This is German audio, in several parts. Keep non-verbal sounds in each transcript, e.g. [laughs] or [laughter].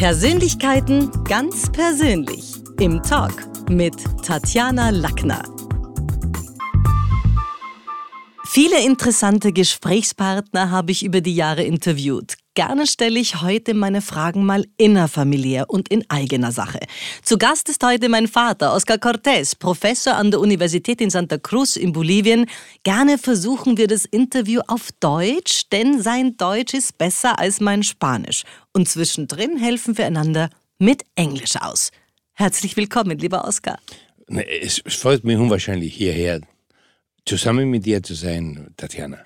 Persönlichkeiten ganz persönlich im Talk mit Tatjana Lackner. Viele interessante Gesprächspartner habe ich über die Jahre interviewt. Gerne stelle ich heute meine Fragen mal innerfamiliär und in eigener Sache. Zu Gast ist heute mein Vater, Oscar Cortés, Professor an der Universität in Santa Cruz in Bolivien. Gerne versuchen wir das Interview auf Deutsch, denn sein Deutsch ist besser als mein Spanisch. Und zwischendrin helfen wir einander mit Englisch aus. Herzlich willkommen, lieber Oscar. Es freut mich unwahrscheinlich hierher zusammen mit dir zu sein, Tatjana.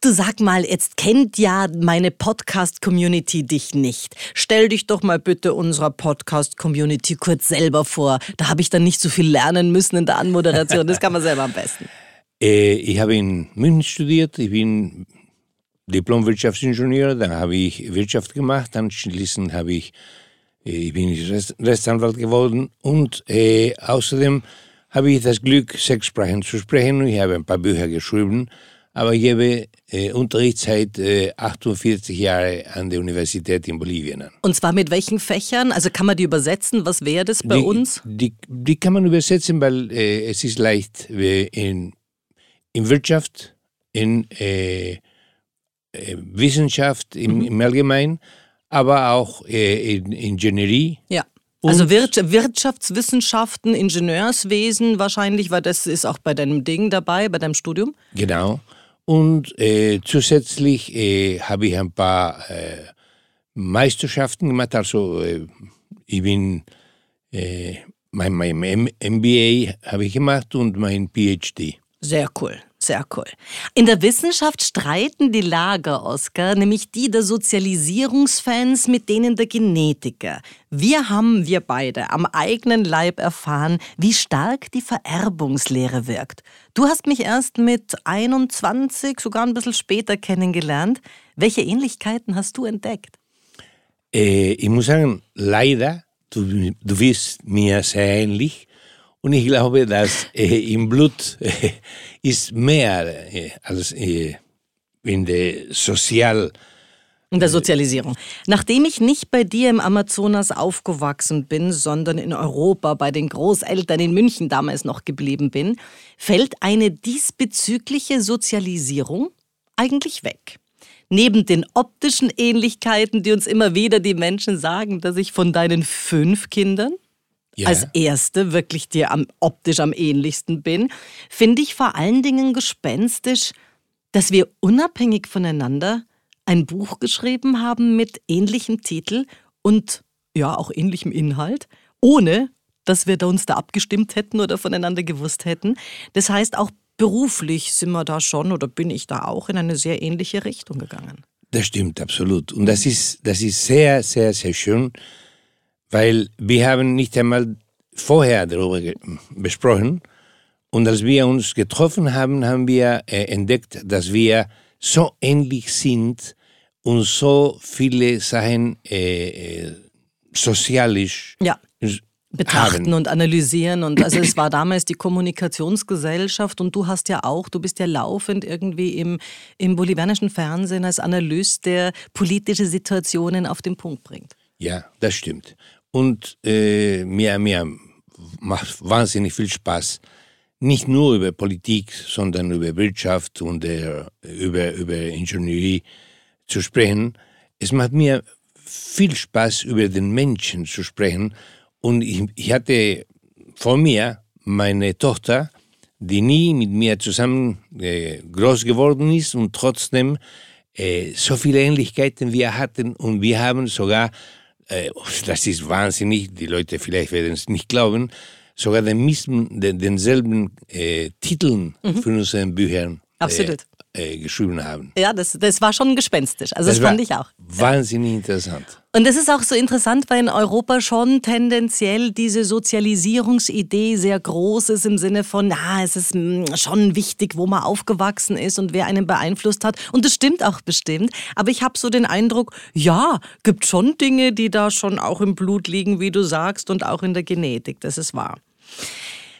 Du sag mal, jetzt kennt ja meine Podcast-Community dich nicht. Stell dich doch mal bitte unserer Podcast-Community kurz selber vor. Da habe ich dann nicht so viel lernen müssen in der Anmoderation. Das kann man selber am besten. [laughs] Äh, ich habe in München studiert. Ich bin Diplom-Wirtschaftsingenieur. Dann habe ich Wirtschaft gemacht. Anschließend habe ich, äh, ich bin Rechtsanwalt geworden und äh, außerdem habe ich das Glück, sechs Sprachen zu sprechen. Ich habe ein paar Bücher geschrieben, aber ich gebe äh, Unterricht seit äh, 48 Jahren an der Universität in Bolivien Und zwar mit welchen Fächern? Also kann man die übersetzen? Was wäre das bei die, uns? Die, die kann man übersetzen, weil äh, es ist leicht in, in Wirtschaft, in äh, äh, Wissenschaft im, mhm. im Allgemeinen, aber auch äh, in Ingenierie. Ja. Also Wirtschaftswissenschaften, Ingenieurswesen wahrscheinlich, weil das ist auch bei deinem Ding dabei, bei deinem Studium. Genau. Und äh, zusätzlich äh, habe ich ein paar äh, Meisterschaften gemacht. Also äh, ich bin äh, mein, mein MBA habe ich gemacht und mein PhD. Sehr cool. Sehr cool. In der Wissenschaft streiten die Lager, Oscar, nämlich die der Sozialisierungsfans mit denen der Genetiker. Wir haben, wir beide, am eigenen Leib erfahren, wie stark die Vererbungslehre wirkt. Du hast mich erst mit 21, sogar ein bisschen später kennengelernt. Welche Ähnlichkeiten hast du entdeckt? Äh, ich muss sagen, leider, du, du bist mir sehr ähnlich. Und ich glaube, dass äh, im Blut äh, ist mehr äh, als äh, in der Sozial- in der Sozialisierung. Nachdem ich nicht bei dir im Amazonas aufgewachsen bin, sondern in Europa bei den Großeltern in München damals noch geblieben bin, fällt eine diesbezügliche Sozialisierung eigentlich weg. Neben den optischen Ähnlichkeiten, die uns immer wieder die Menschen sagen, dass ich von deinen fünf Kindern ja. als erste wirklich dir am, optisch am ähnlichsten bin, finde ich vor allen Dingen gespenstisch, dass wir unabhängig voneinander ein Buch geschrieben haben mit ähnlichem Titel und ja auch ähnlichem Inhalt, ohne dass wir da uns da abgestimmt hätten oder voneinander gewusst hätten. Das heißt, auch beruflich sind wir da schon oder bin ich da auch in eine sehr ähnliche Richtung gegangen. Das stimmt absolut. Und das ist, das ist sehr, sehr, sehr schön, weil wir haben nicht einmal vorher darüber besprochen und als wir uns getroffen haben, haben wir äh, entdeckt, dass wir so ähnlich sind und so viele Sachen äh, äh sozialisch ja. betrachten haben. und analysieren. Und also es war damals die Kommunikationsgesellschaft und du hast ja auch, du bist ja laufend irgendwie im, im bolivianischen Fernsehen als Analyst, der politische Situationen auf den Punkt bringt. Ja, das stimmt. Und äh, mir, mir macht wahnsinnig viel Spaß, nicht nur über Politik, sondern über Wirtschaft und äh, über, über Ingenieurie zu sprechen. Es macht mir viel Spaß, über den Menschen zu sprechen. Und ich, ich hatte vor mir meine Tochter, die nie mit mir zusammen äh, groß geworden ist und trotzdem äh, so viele Ähnlichkeiten wir hatten und wir haben sogar [laughs] das ist wahnsinnig, die Leute vielleicht werden es nicht glauben, sogar den, den, denselben äh, Titeln mhm. für unsere Bücher Absolut äh, geschrieben haben. Ja, das, das war schon gespenstisch. Also das, das fand ich auch. Wahnsinnig interessant. Und es ist auch so interessant, weil in Europa schon tendenziell diese Sozialisierungsidee sehr groß ist im Sinne von, ja, es ist hm, schon wichtig, wo man aufgewachsen ist und wer einen beeinflusst hat. Und das stimmt auch bestimmt. Aber ich habe so den Eindruck, ja, gibt schon Dinge, die da schon auch im Blut liegen, wie du sagst, und auch in der Genetik. Das ist wahr.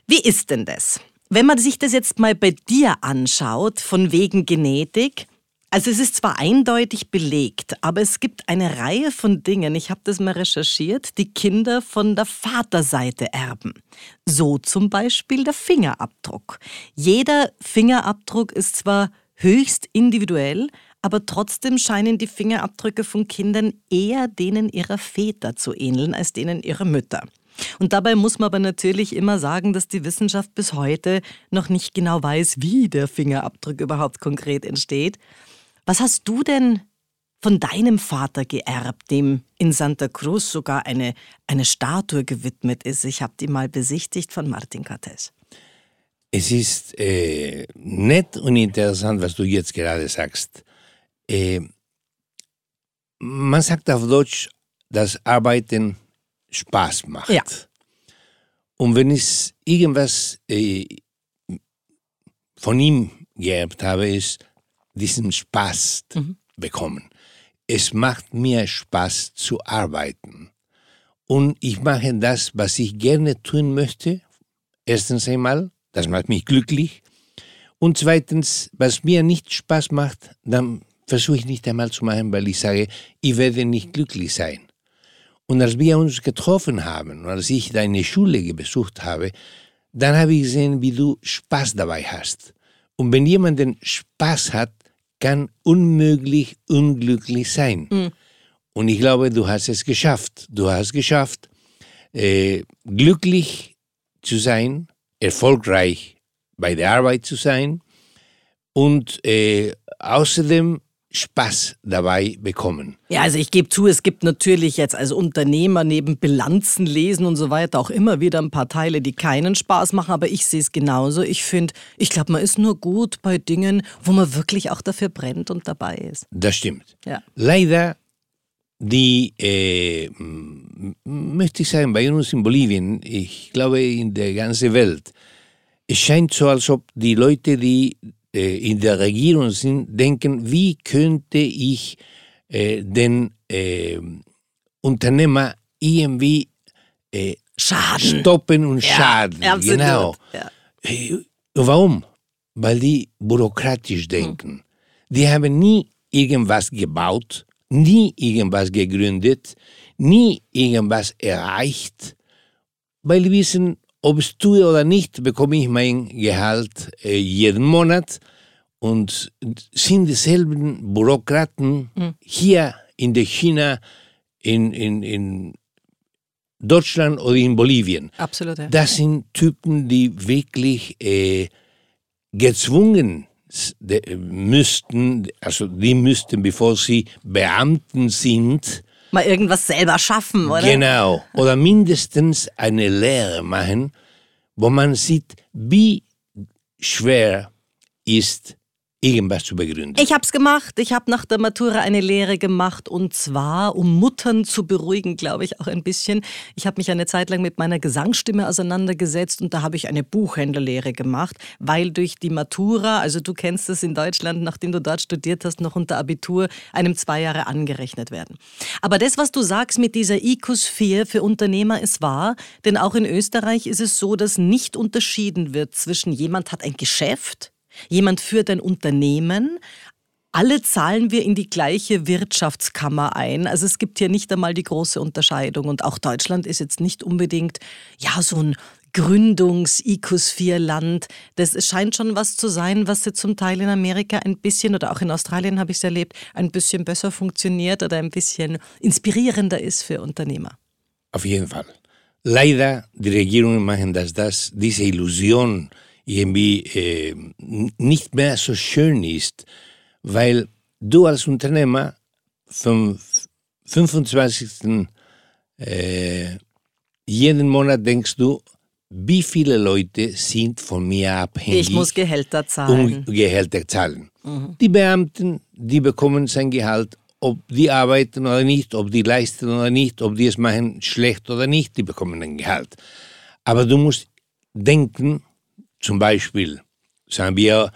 Wie ist denn das? Wenn man sich das jetzt mal bei dir anschaut, von wegen Genetik, Also es ist zwar eindeutig belegt, aber es gibt eine Reihe von Dingen, ich habe das mal recherchiert, die Kinder von der Vaterseite erben. So zum Beispiel der Fingerabdruck. Jeder Fingerabdruck ist zwar höchst individuell, aber trotzdem scheinen die Fingerabdrücke von Kindern eher denen ihrer Väter zu ähneln als denen ihrer Mütter. Und dabei muss man aber natürlich immer sagen, dass die Wissenschaft bis heute noch nicht genau weiß, wie der Fingerabdruck überhaupt konkret entsteht. Was hast du denn von deinem Vater geerbt, dem in Santa Cruz sogar eine, eine Statue gewidmet ist? Ich habe die mal besichtigt von Martin Cortés. Es ist äh, nett und interessant, was du jetzt gerade sagst. Äh, man sagt auf Deutsch, dass Arbeiten Spaß macht. Ja. Und wenn ich irgendwas äh, von ihm geerbt habe, ist diesen Spaß mhm. bekommen. Es macht mir Spaß zu arbeiten. Und ich mache das, was ich gerne tun möchte. Erstens einmal, das macht mich glücklich. Und zweitens, was mir nicht Spaß macht, dann versuche ich nicht einmal zu machen, weil ich sage, ich werde nicht glücklich sein. Und als wir uns getroffen haben und als ich deine Schule besucht habe, dann habe ich gesehen, wie du Spaß dabei hast. Und wenn jemand den Spaß hat, kann unmöglich unglücklich sein. Mhm. Und ich glaube, du hast es geschafft. Du hast geschafft, äh, glücklich zu sein, erfolgreich bei der Arbeit zu sein und äh, außerdem Spaß dabei bekommen. Ja, also ich gebe zu, es gibt natürlich jetzt als Unternehmer neben Bilanzen lesen und so weiter auch immer wieder ein paar Teile, die keinen Spaß machen, aber ich sehe es genauso. Ich finde, ich glaube, man ist nur gut bei Dingen, wo man wirklich auch dafür brennt und dabei ist. Das stimmt. Ja. Leider die, äh, möchte ich sagen, bei uns in Bolivien, ich glaube in der ganzen Welt, es scheint so, als ob die Leute, die in der Regierung sind, denken, wie könnte ich äh, den äh, Unternehmer irgendwie äh, schaden. stoppen und ja, schaden. Absolut. Genau. Ja. Äh, warum? Weil die bürokratisch denken. Hm. Die haben nie irgendwas gebaut, nie irgendwas gegründet, nie irgendwas erreicht, weil die wissen, ob ich tue oder nicht, bekomme ich mein Gehalt äh, jeden Monat und sind dieselben Bürokraten mhm. hier in der China, in, in, in Deutschland oder in Bolivien. Absolut. Ja. Das sind Typen, die wirklich äh, gezwungen müssten, also die müssten, bevor sie Beamten sind, mal irgendwas selber schaffen, oder? Genau. Oder mindestens eine Lehre machen, wo man sieht, wie schwer ist irgendwas zu begründen. Ich habe es gemacht. Ich habe nach der Matura eine Lehre gemacht und zwar, um Muttern zu beruhigen, glaube ich, auch ein bisschen. Ich habe mich eine Zeit lang mit meiner Gesangsstimme auseinandergesetzt und da habe ich eine Buchhändlerlehre gemacht, weil durch die Matura, also du kennst es in Deutschland, nachdem du dort studiert hast, noch unter Abitur, einem zwei Jahre angerechnet werden. Aber das, was du sagst mit dieser 4 für Unternehmer, ist wahr, denn auch in Österreich ist es so, dass nicht unterschieden wird zwischen jemand hat ein Geschäft, Jemand führt ein Unternehmen, alle zahlen wir in die gleiche Wirtschaftskammer ein. Also es gibt hier nicht einmal die große Unterscheidung. Und auch Deutschland ist jetzt nicht unbedingt ja so ein Gründungs-Icus-4-Land. Das scheint schon was zu sein, was jetzt zum Teil in Amerika ein bisschen oder auch in Australien habe ich es erlebt, ein bisschen besser funktioniert oder ein bisschen inspirierender ist für Unternehmer. Auf jeden Fall. Leider, die Regierungen machen das, das diese Illusion irgendwie äh, nicht mehr so schön ist, weil du als Unternehmer vom 25. Äh, jeden Monat denkst du, wie viele Leute sind von mir abhängig. Ich muss Gehälter zahlen. Und Gehälter zahlen. Mhm. Die Beamten, die bekommen sein Gehalt, ob die arbeiten oder nicht, ob die leisten oder nicht, ob die es machen schlecht oder nicht, die bekommen ein Gehalt. Aber du musst denken, zum Beispiel sagen wir,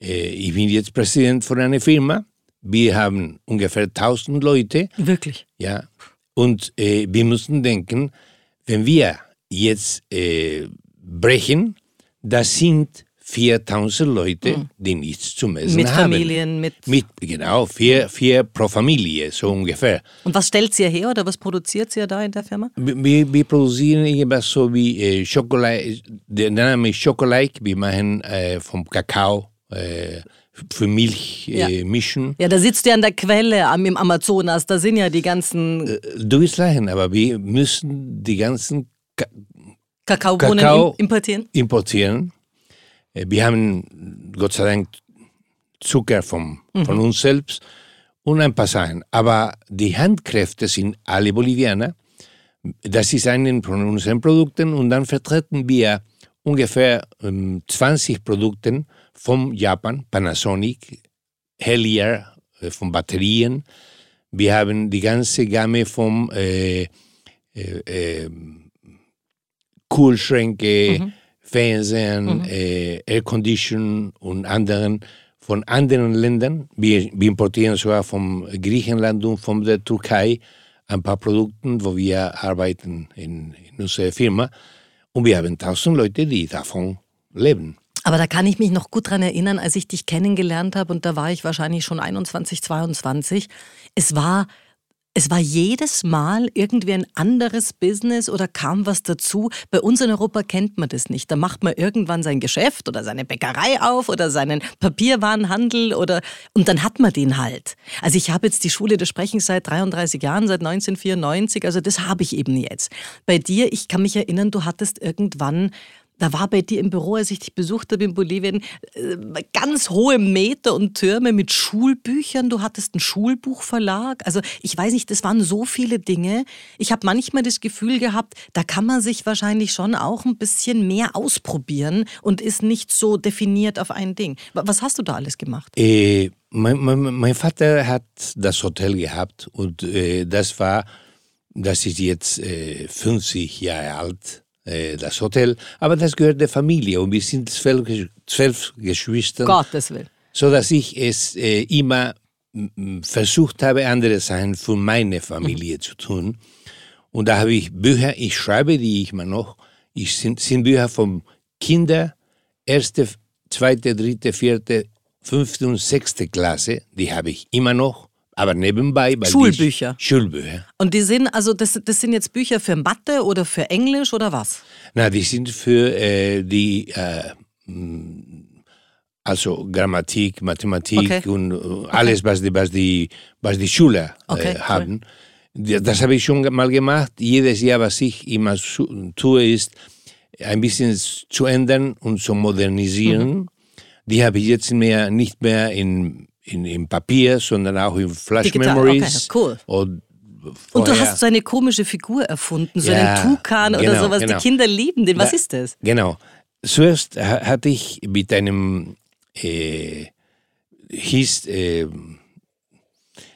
äh, ich bin jetzt Präsident von einer Firma, wir haben ungefähr 1000 Leute. Wirklich? Ja. Und äh, wir müssen denken, wenn wir jetzt äh, brechen, das sind 4000 Leute, die nichts zum Essen Mit haben. Familien, mit. Mit, genau, vier, vier pro Familie, so ungefähr. Und was stellt sie her oder was produziert sie da in der Firma? Wir, wir produzieren irgendwas so wie äh, Schokolade, der Name ist Schokolade, wir machen äh, vom Kakao äh, für Milch Ja. äh, mischen. Ja, da sitzt du ja an der Quelle am, im Amazonas, da sind ja die ganzen Äh, Du wirst lachen, aber wir müssen die ganzen Ka Kakaobohnen Kakao- im- importieren. importieren. Äh, Wir haben Gott sei Dank Zucker vom, von uns selbst und ein paar Sachen. Aber die Handkräfte sind alle Bolivianer. Das ist einen von unseren Produkten und dann vertreten wir ungefähr ähm, 20 Produkte vom Japan, Panasonic, Hellier äh, von Batterien. Wir haben die ganze Gamme vom äh, äh, äh, Kühlschränke, Fernsehen, äh, Aircondition und anderen von anderen Ländern. Wir, wir importieren sogar vom Griechenland und von der Türkei ein paar Produkte, wo wir arbeiten in, in unserer Firma. Und wir haben tausend Leute, die davon leben. Aber da kann ich mich noch gut dran erinnern, als ich dich kennengelernt habe und da war ich wahrscheinlich schon 21, 22. Es war es war jedes Mal irgendwie ein anderes Business oder kam was dazu. Bei uns in Europa kennt man das nicht. Da macht man irgendwann sein Geschäft oder seine Bäckerei auf oder seinen Papierwarenhandel oder und dann hat man den halt. Also ich habe jetzt die Schule des Sprechens seit 33 Jahren, seit 1994, also das habe ich eben jetzt. Bei dir, ich kann mich erinnern, du hattest irgendwann da war bei dir im Büro, als ich dich besucht habe in Bolivien, äh, ganz hohe Meter und Türme mit Schulbüchern. Du hattest einen Schulbuchverlag. Also ich weiß nicht, das waren so viele Dinge. Ich habe manchmal das Gefühl gehabt, da kann man sich wahrscheinlich schon auch ein bisschen mehr ausprobieren und ist nicht so definiert auf ein Ding. Wa- Was hast du da alles gemacht? Äh, mein, mein, mein Vater hat das Hotel gehabt und äh, das war, das ist jetzt äh, 50 Jahre alt, das Hotel, aber das gehört der Familie und wir sind zwölf, zwölf Geschwister, Gottes Willen. so dass ich es äh, immer versucht habe, andere Sachen für meine Familie zu tun. Und da habe ich Bücher, ich schreibe die ich immer noch, ich sind, sind Bücher von Kinder, erste, zweite, dritte, vierte, fünfte und sechste Klasse, die habe ich immer noch, aber nebenbei. Weil Schulbücher? Die, Schulbücher. Und die sind, also das, das sind jetzt Bücher für Mathe oder für Englisch oder was? Na, die sind für äh, die, äh, m, also Grammatik, Mathematik Okay. und äh, alles, was die, was die, was die Schüler Okay, äh, cool. haben. Ja, Das habe ich schon mal gemacht. Jedes Jahr, was ich immer tue, ist, ein bisschen zu ändern und zu modernisieren. Mhm. Die habe ich jetzt mehr, nicht mehr in, in, in Papier, sondern auch in Flash Digital, Memories. okay, cool. Und, Und du hast so eine komische Figur erfunden, so Ja, einen Tukan oder genau, sowas. genau. Die Kinder lieben den. Was Da- ist das? Genau. Zuerst ha- hatte ich mit einem, äh, hieß, äh,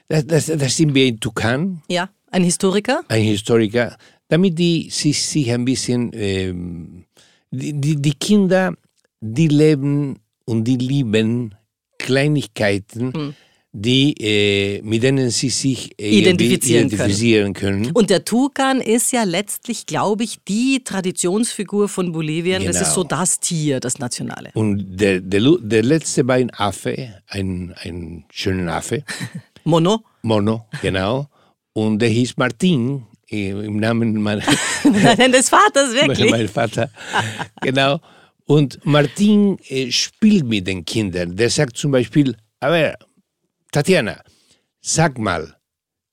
das, das, das sind wir in Tukan, Ja, ein Historiker? ein Historiker, damit die sich, sich ein bisschen, ähm, die, die, die Kinder, die leben und die lieben Kleinigkeiten, Hm. die, äh, mit denen sie sich irgendwie Identifizieren können. identifizieren können. Und der Tukan ist ja letztlich, glaube ich, die Traditionsfigur von Bolivien. Das Genau. ist so das Tier, das Nationale. Und der, der, der letzte war ein Affe, ein, ein schöner Affe, [laughs] Mono? Mono, genau. Und der hieß Martin, äh, im Namen des [laughs] Vaters, [laughs] wirklich. mein Vater. genau. Und Martin äh, spielt mit den Kindern. Der sagt zum Beispiel, aber Tatjana, sag mal,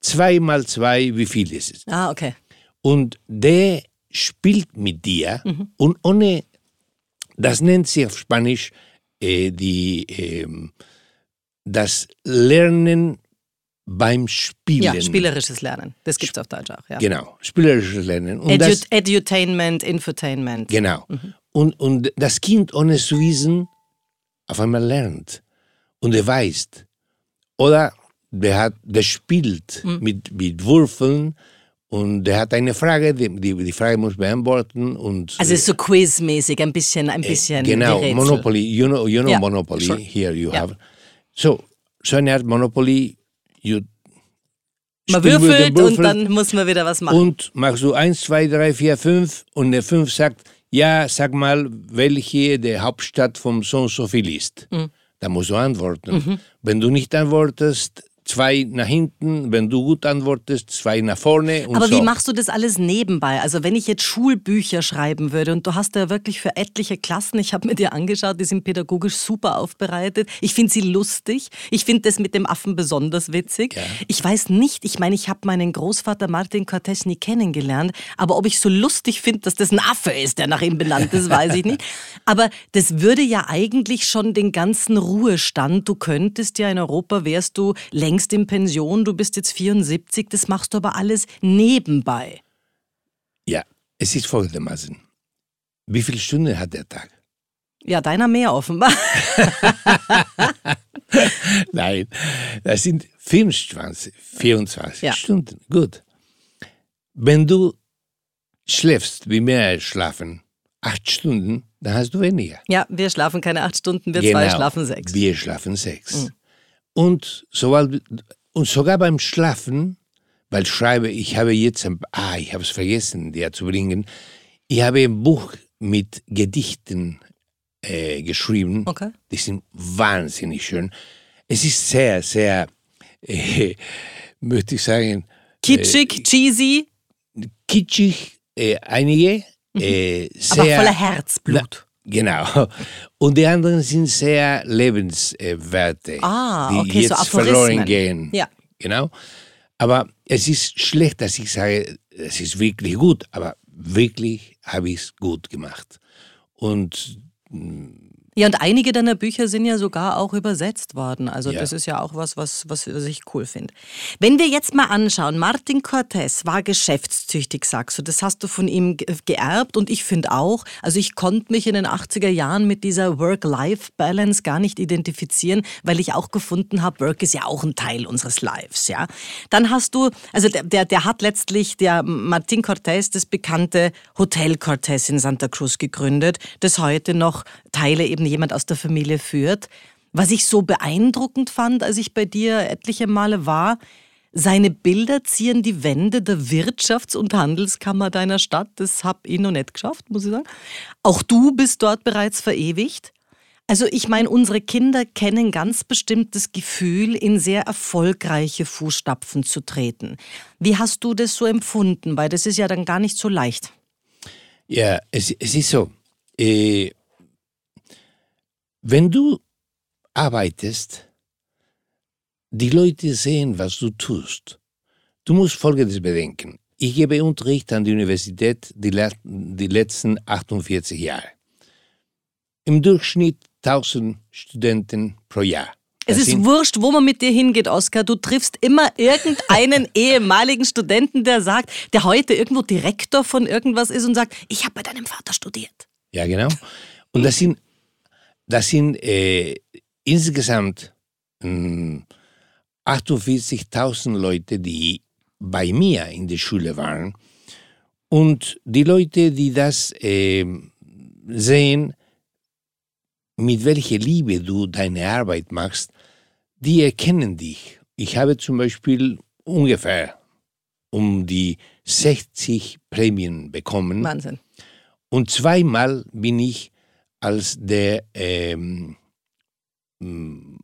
zwei mal zwei, wie viel ist es? Ah, okay. Und der spielt mit dir Mhm. und ohne, das nennt sich auf Spanisch äh, die, ähm, das Lernen beim Spielen. Ja, spielerisches Lernen. Das gibt es auf Deutsch auch. Ja. Genau, spielerisches Lernen. Und Edu das, Edutainment, Infotainment. genau. Mhm. Und, und das Kind, ohne zu wissen, auf einmal lernt. Und er weiß. Oder der, hat, der spielt Mhm. mit, mit Würfeln und der hat eine Frage, die, die, die Frage muss beantworten. Und, Also ist so quizmäßig, ein bisschen, ein bisschen Genau, wie Rätsel. Monopoly. You know, you know Ja, Monopoly. sure. Here you Ja. have. So, so eine Art Monopoly. You Man dem würfelt und dann muss man wieder was machen. und machst du eins, zwei, drei, vier, fünf und der fünf sagt, ja, sag mal, welche die Hauptstadt vom so und so viel ist. Mhm. Da musst du antworten. Mhm. Wenn du nicht antwortest, zwei nach hinten, wenn du gut antwortest, zwei nach vorne. Aber so. wie machst du das alles nebenbei? Also wenn ich jetzt Schulbücher schreiben würde und du hast ja wirklich für etliche Klassen, ich habe mir dir angeschaut, die sind pädagogisch super aufbereitet. Ich finde sie lustig. Ich finde das mit dem Affen besonders witzig. Ja. Ich weiß nicht, ich meine, ich habe meinen Großvater Martin Cortés nie kennengelernt, aber ob ich so lustig finde, dass das ein Affe ist, der nach ihm benannt ist, weiß ich nicht. [laughs] Aber das würde ja eigentlich schon den ganzen Ruhestand, du könntest ja in Europa, wärst du länger längst in Pension, du bist jetzt 74, das machst du aber alles nebenbei. Ja, es ist folgendermaßen. Wie viele Stunden hat der Tag? Ja, deiner mehr offenbar. [laughs] Nein, das sind 24, 24 ja. Stunden. Gut. Wenn du schläfst, wie mehr schlafen, acht Stunden, dann hast du weniger. Ja, wir schlafen keine acht Stunden, wir genau, zwei schlafen sechs. Wir schlafen sechs. Mhm. Und, sobald, und sogar beim Schlafen, weil ich schreibe, ich habe jetzt, ein, ah, ich habe es vergessen, dir zu bringen, ich habe ein Buch mit Gedichten äh, geschrieben. Okay. Die sind wahnsinnig schön. Es ist sehr, sehr, äh, [laughs] möchte ich sagen. Kitschig, äh, cheesy? Kitschig, äh, einige. Mhm. Äh, sehr, Aber voller Herzblut. Genau. Und die anderen sind sehr Lebenswerte, ah, die okay, jetzt so verloren gehen. Ja. Genau. Aber es ist schlecht, dass ich sage, es ist wirklich gut, aber wirklich habe ich es gut gemacht. Und ja, und einige deiner Bücher sind ja sogar auch übersetzt worden. Also ja. das ist ja auch was, was, was ich cool finde. Wenn wir jetzt mal anschauen, Martin Cortés war geschäftstüchtig, sagst du. Das hast du von ihm geerbt und ich finde auch, also ich konnte mich in den 80er Jahren mit dieser Work-Life-Balance gar nicht identifizieren, weil ich auch gefunden habe, Work ist ja auch ein Teil unseres Lives, ja. Dann hast du, also der, der, der hat letztlich, der Martin Cortés, das bekannte Hotel Cortés in Santa Cruz gegründet, das heute noch Teile eben jemand aus der Familie führt. Was ich so beeindruckend fand, als ich bei dir etliche Male war, seine Bilder zieren die Wände der Wirtschafts- und Handelskammer deiner Stadt. Das habe ich noch nicht geschafft, muss ich sagen. Auch du bist dort bereits verewigt. Also ich meine, unsere Kinder kennen ganz bestimmt das Gefühl, in sehr erfolgreiche Fußstapfen zu treten. Wie hast du das so empfunden? Weil das ist ja dann gar nicht so leicht. Ja, es, es ist so. Äh, wenn du arbeitest, die Leute sehen, was du tust. Du musst Folgendes bedenken. Ich gebe Unterricht an der Universität die, die letzten 48 Jahre. Im Durchschnitt 1000 Studenten pro Jahr. Das es ist wurscht, wo man mit dir hingeht, Oskar. Du triffst immer irgendeinen [laughs] ehemaligen Studenten, der sagt, der heute irgendwo Direktor von irgendwas ist und sagt, ich habe bei deinem Vater studiert. Ja, genau. Und das sind das sind äh, insgesamt äh, 48.000 Leute, die bei mir in der Schule waren. Und die Leute, die das äh, sehen, mit welcher Liebe du deine Arbeit machst, die erkennen dich. Ich habe zum Beispiel ungefähr um die 60 Prämien bekommen. Wahnsinn. Und zweimal bin ich als der ähm, mm,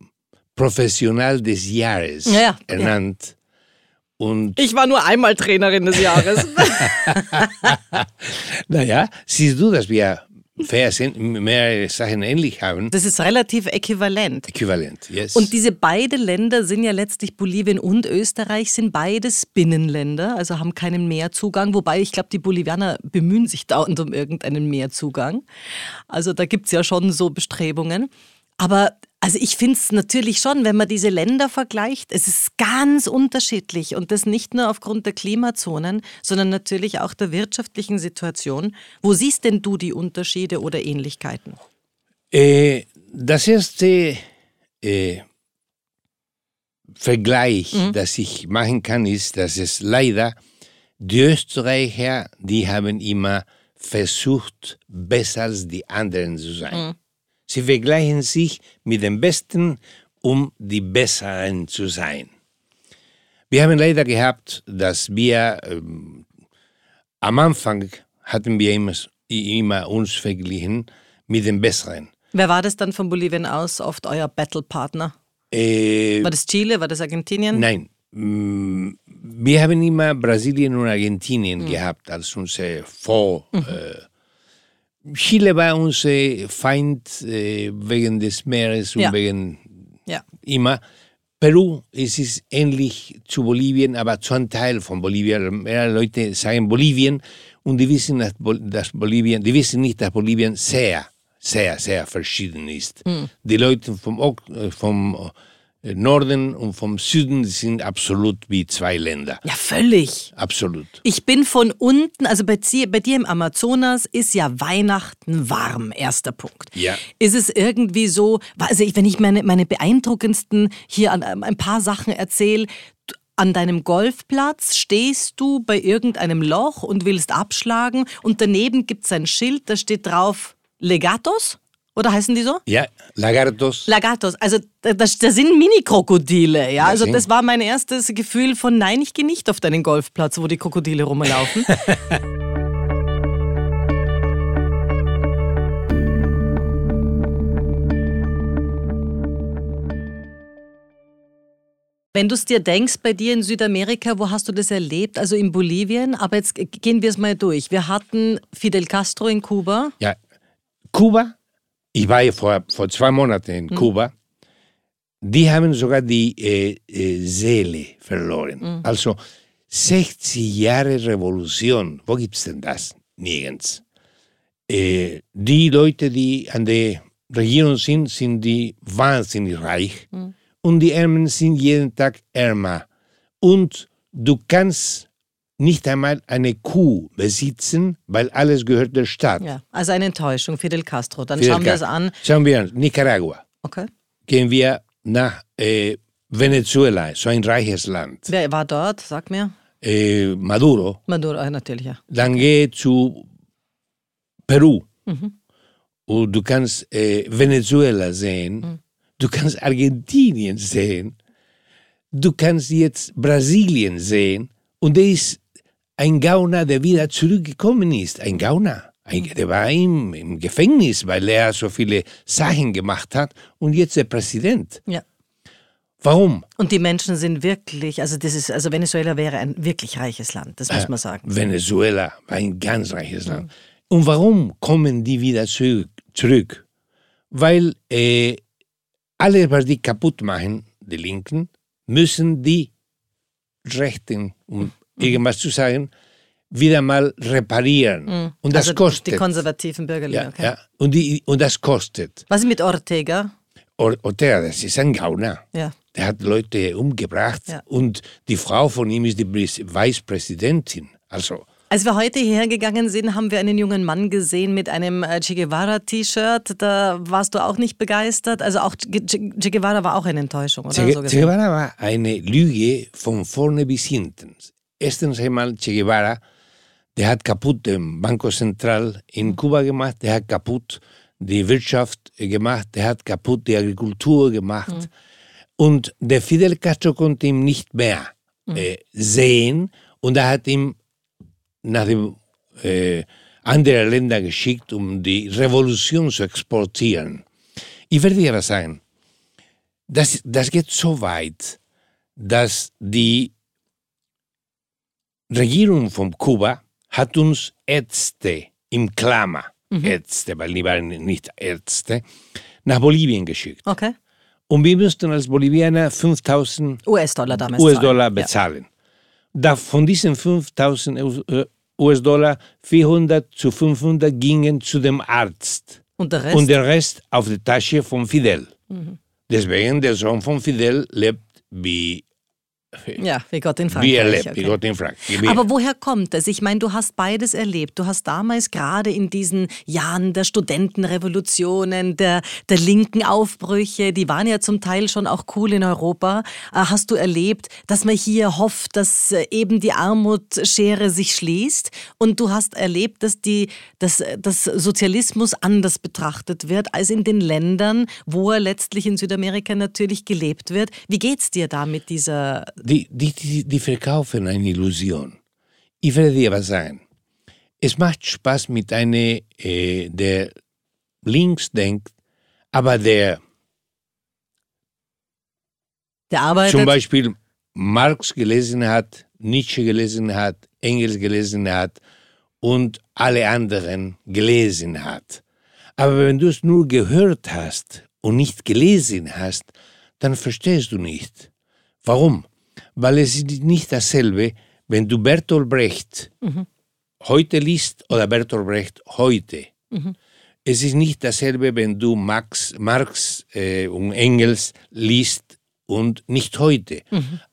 Professional des Jahres ja, ernannt. Ja. Und ich war nur einmal Trainerin des Jahres. [laughs] naja, siehst du, dass wir mehrere Sachen ähnlich haben. Das ist relativ äquivalent. Äquivalent, yes. Und diese beiden Länder sind ja letztlich Bolivien und Österreich, sind beides Binnenländer, also haben keinen Meerzugang. Wobei ich glaube, die Bolivianer bemühen sich dauernd um irgendeinen Meerzugang. Also da gibt es ja schon so Bestrebungen. Aber also ich finde es natürlich schon, wenn man diese Länder vergleicht, es ist ganz unterschiedlich und das nicht nur aufgrund der Klimazonen, sondern natürlich auch der wirtschaftlichen Situation. Wo siehst denn du die Unterschiede oder Ähnlichkeiten? Äh, das erste äh, Vergleich, mhm. das ich machen kann, ist, dass es leider die Österreicher, die haben immer versucht, besser als die anderen zu sein. Mhm. Sie vergleichen sich mit den Besten, um die Besseren zu sein. Wir haben leider gehabt, dass wir ähm, am Anfang hatten wir immer, immer uns verglichen mit den Besseren. Wer war das dann von Bolivien aus oft euer Battlepartner? Äh, War das Chile? War das Argentinien? nein, mm, wir haben immer Brasilien und Argentinien gehabt als unser Vor. Äh, Chile war unser Feind äh, wegen des Meeres und Ja. wegen Ja. immer. Peru, es ist ähnlich zu Bolivien, aber zu einem Teil von Bolivien. Mehr Leute sagen Bolivien und die wissen, dass, dass Bolivien, die wissen nicht, dass Bolivien sehr, sehr, sehr verschieden ist. Die Leute vom, äh, vom äh, Norden und vom Süden sind absolut wie zwei Länder. Ja, völlig. Absolut. Ich bin von unten, also bei, dir- bei dir im Amazonas ist ja Weihnachten warm, erster Punkt. Ja. Ist es irgendwie so, also wenn ich meine, meine beeindruckendsten hier an ähm, ein paar Sachen erzähle, an deinem Golfplatz stehst du bei irgendeinem Loch und willst abschlagen und daneben gibt es ein Schild, da steht drauf Legatos? Oder heißen die so? Ja, Lagartos. Lagatos, also da, da da sind Mini-Krokodile, ja. Also das war mein erstes Gefühl von nein, ich gehe nicht auf deinen Golfplatz, wo die Krokodile rumlaufen. [laughs] Wenn du es dir denkst, bei dir in Südamerika, wo hast du das erlebt? Also in Bolivien, aber jetzt gehen wir es mal durch. Wir hatten Fidel Castro in Kuba. Ja, Kuba, ich war ja vor, vor zwei Monaten in Kuba, die haben sogar die äh, äh, Seele verloren. Also 60 Jahre Revolution, wo gibt's denn das? Nirgends. Äh, die Leute, die an der Regierung sind, sind die wahnsinnig reich und die Ärmen sind jeden Tag ärmer. Und du kannst nicht einmal eine Kuh besitzen, weil alles gehört der Staat. Ja, also eine Enttäuschung, Fidel Castro. Dann Fidel schauen wir es an. Schauen wir an, Nicaragua. Okay. Gehen wir nach äh, Venezuela, so ein reiches Land. Wer war dort? Sag mir. Äh, Maduro. Maduro, ah, natürlich, ja. Dann geh zu Peru. Und du kannst äh, Venezuela sehen. Du kannst Argentinien sehen. Du kannst jetzt Brasilien sehen. Und der ist ein Gauner, der wieder zurückgekommen ist. Ein Gauner. Ein, der war im, im Gefängnis, weil er so viele Sachen gemacht hat. Und jetzt der Präsident. ja. Warum? Und die Menschen sind wirklich, also das ist, also Venezuela wäre ein wirklich reiches Land, das muss man sagen. Venezuela war ein ganz reiches Land. Und warum kommen die wieder zurück? Weil äh, alles, was die kaputt machen, die Linken, müssen die Rechten, um irgendwas zu sagen, wieder mal reparieren. Und das also kostet. Die konservativen Bürgerlichen, ja, okay. ja. Und, die, und das kostet. Was ist mit Ortega? Or- Ortega, das ist ein Gauner. Ja. Der hat Leute umgebracht. Ja. Und die Frau von ihm ist die Präs- Vicepräsidentin. Also, Als wir heute hierher gegangen sind, haben wir einen jungen Mann gesehen mit einem äh, Che Guevara-T-Shirt. Da warst du auch nicht begeistert. Also auch Che, Guevara war auch eine Enttäuschung, oder? Che, so che. Guevara war eine Lüge von vorne bis hinten. Erstens einmal Che Guevara, der hat kaputt den Banco Central in Kuba gemacht, der hat kaputt die Wirtschaft gemacht, der hat kaputt die Agrikultur gemacht. Und der Fidel Castro konnte ihn nicht mehr äh, sehen und er hat ihn nach dem, äh, andere Länder geschickt, um die Revolution zu exportieren. Ich werde dir was sagen. Das, das geht so weit, dass die Regierung von Kuba hat uns Ärzte im Klammer, Ärzte, weil die waren nicht Ärzte, nach Bolivien geschickt. Okay. Und wir mussten als Bolivianer 5000 US-Dollar damals. US-Dollar zahlen. Ja. bezahlen. Da von diesen 5000 äh, US-Dollar 400 zu 500 gingen zu dem Arzt Und der Rest? und der Rest auf die Tasche von Fidel. Mhm. Deswegen der Sohn von Fidel lebt wie, ja, wie Gott in Frankreich. wie er lebt, okay. wie Gott in Frankreich. Wie- Aber woher kommt es? Ich meine, du hast beides erlebt. Du hast damals gerade in diesen Jahren der Studentenrevolutionen, der, der linken Aufbrüche, die waren ja zum Teil schon auch cool in Europa, äh, hast du erlebt, dass man hier hofft, dass äh, eben die Armutsschere sich schließt. Und du hast erlebt, dass, die, dass, äh, dass Sozialismus anders betrachtet wird als in den Ländern, wo er letztlich in Südamerika natürlich gelebt wird. Wie geht's dir da mit dieser die, die, die, die verkaufen eine Illusion. Ich werde dir was sagen. es macht Spaß mit einem, äh, der links denkt, aber der Der arbeitet. zum Beispiel Marx gelesen hat, Nietzsche gelesen hat, Engels gelesen hat und alle anderen gelesen hat. Aber wenn du es nur gehört hast und nicht gelesen hast, dann verstehst du nicht. Warum? Weil es ist nicht dasselbe, wenn du Bertolt Brecht heute liest oder Bertolt Brecht heute. Es ist nicht dasselbe, wenn du Max, Marx äh, und Engels liest und nicht heute.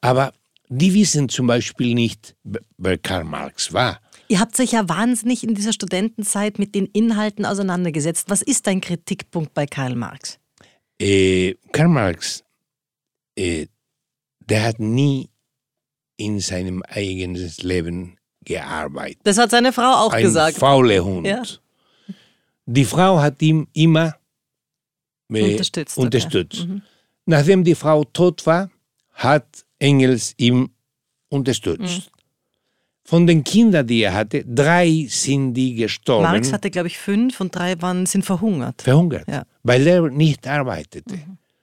Aber die wissen zum Beispiel nicht, wer Karl Marx war. Ihr habt euch ja wahnsinnig in dieser Studentenzeit mit den Inhalten auseinandergesetzt. Was ist dein Kritikpunkt bei Karl Marx? Äh, Karl Marx, äh, der hat nie in seinem eigenen Leben gearbeitet. Das hat seine Frau auch Ein gesagt. fauler Hund. Ja. Die Frau hat ihn immer Unterstützt hat er. unterstützt. Nachdem die Frau tot war, hat Engels ihn unterstützt. Mhm. Von den Kindern, die er hatte, drei sind die gestorben, Marx hatte, glaube ich, fünf und drei waren, sind verhungert. verhungert, Ja. weil er nicht arbeitete.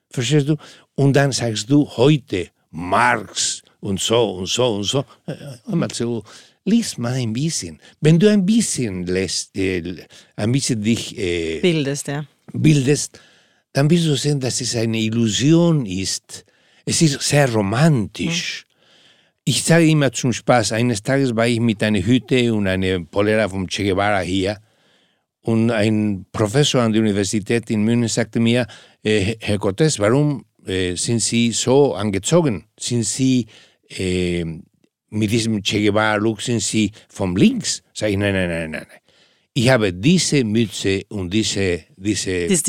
Verstehst du? Und dann sagst du heute Marx und so und so und so. Äh, Hör mal zu, lies mal ein bisschen. Wenn du ein bisschen lässt, äh, ein bisschen dich äh, Bildest, ja. bildest, dann wirst du sehen, dass es eine Illusion ist. Es ist sehr romantisch. Ich sage immer zum Spaß, eines Tages war ich mit einer Hütte und einer Polera vom Che Guevara hier und ein Professor an der Universität in München sagte mir, äh, Herr Cortés, warum äh, sind Sie so angezogen? Sind Sie äh, mit diesem Che Guevara-Look, sind Sie vom Links? Sag ich, nein, nein, nein, nein. Ich habe diese Mütze und diese, diese Das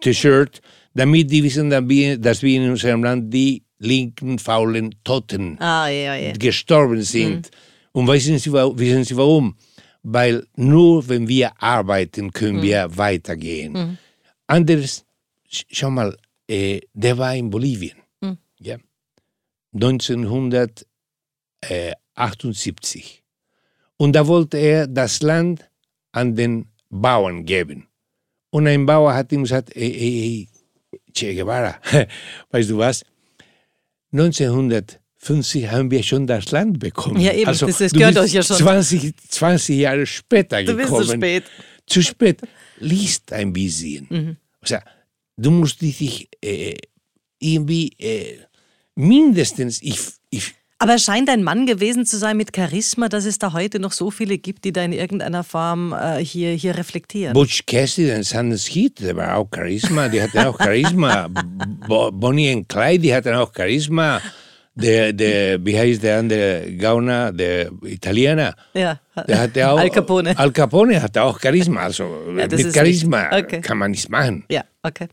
T-Shirt. damit die wissen, dass wir, in unserem Land die linken, faulen Toten Ah, ja, ja. gestorben sind. Und wissen Sie, wissen Sie warum? Weil nur wenn wir arbeiten, können wir weitergehen. Anders, sch- schau mal, äh, der war in Bolivien. Ja. 1978. Und da wollte er das Land an den Bauern geben. Und ein Bauer hat ihm gesagt, ey, ey, ey, Che Guevara, [laughs] weißt du was? 1950 haben wir schon das Land bekommen. Ja, eben, das- das du gehört bist euch ja schon. 20, 20 Jahre später Du bist gekommen. zu spät. Zu spät. Liest ein bisschen. Mhm. O sea, du musst dich äh, irgendwie äh, mindestens, ich, ich, Aber es scheint ein Mann gewesen zu sein mit Charisma, dass es da heute noch so viele gibt, die da in irgendeiner Form äh, hier, hier reflektieren. Butch Cassidy und Sanders Heat, der war auch Charisma, die hatten auch Charisma. [laughs] Bo Bonnie and Clyde, die hatten auch Charisma. Der, der, wie heißt der andere Gauner, der Italiener, ja. Der hatte auch. Al Capone. Al Capone hatte auch Charisma. Also Ja, mit Charisma. Okay. kann man nichts machen. Ja, okay.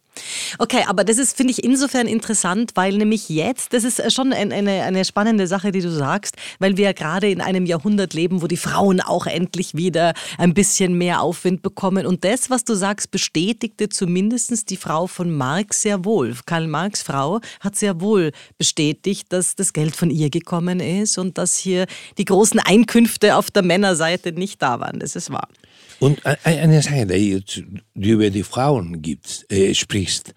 Okay, aber das ist, finde ich, insofern interessant, weil nämlich jetzt, das ist schon ein, eine, eine spannende Sache, die du sagst, weil wir ja gerade in einem Jahrhundert leben, wo die Frauen auch endlich wieder ein bisschen mehr Aufwind bekommen. Und das, was du sagst, bestätigte zumindest die Frau von Marx sehr wohl. Karl Marx Frau hat sehr wohl bestätigt, dass das Geld von ihr gekommen ist und dass hier die großen Einkünfte auf der Männerseite nicht da waren. Das ist wahr. Und e- eine Sache, die du über die Frauen gibst, äh, sprichst.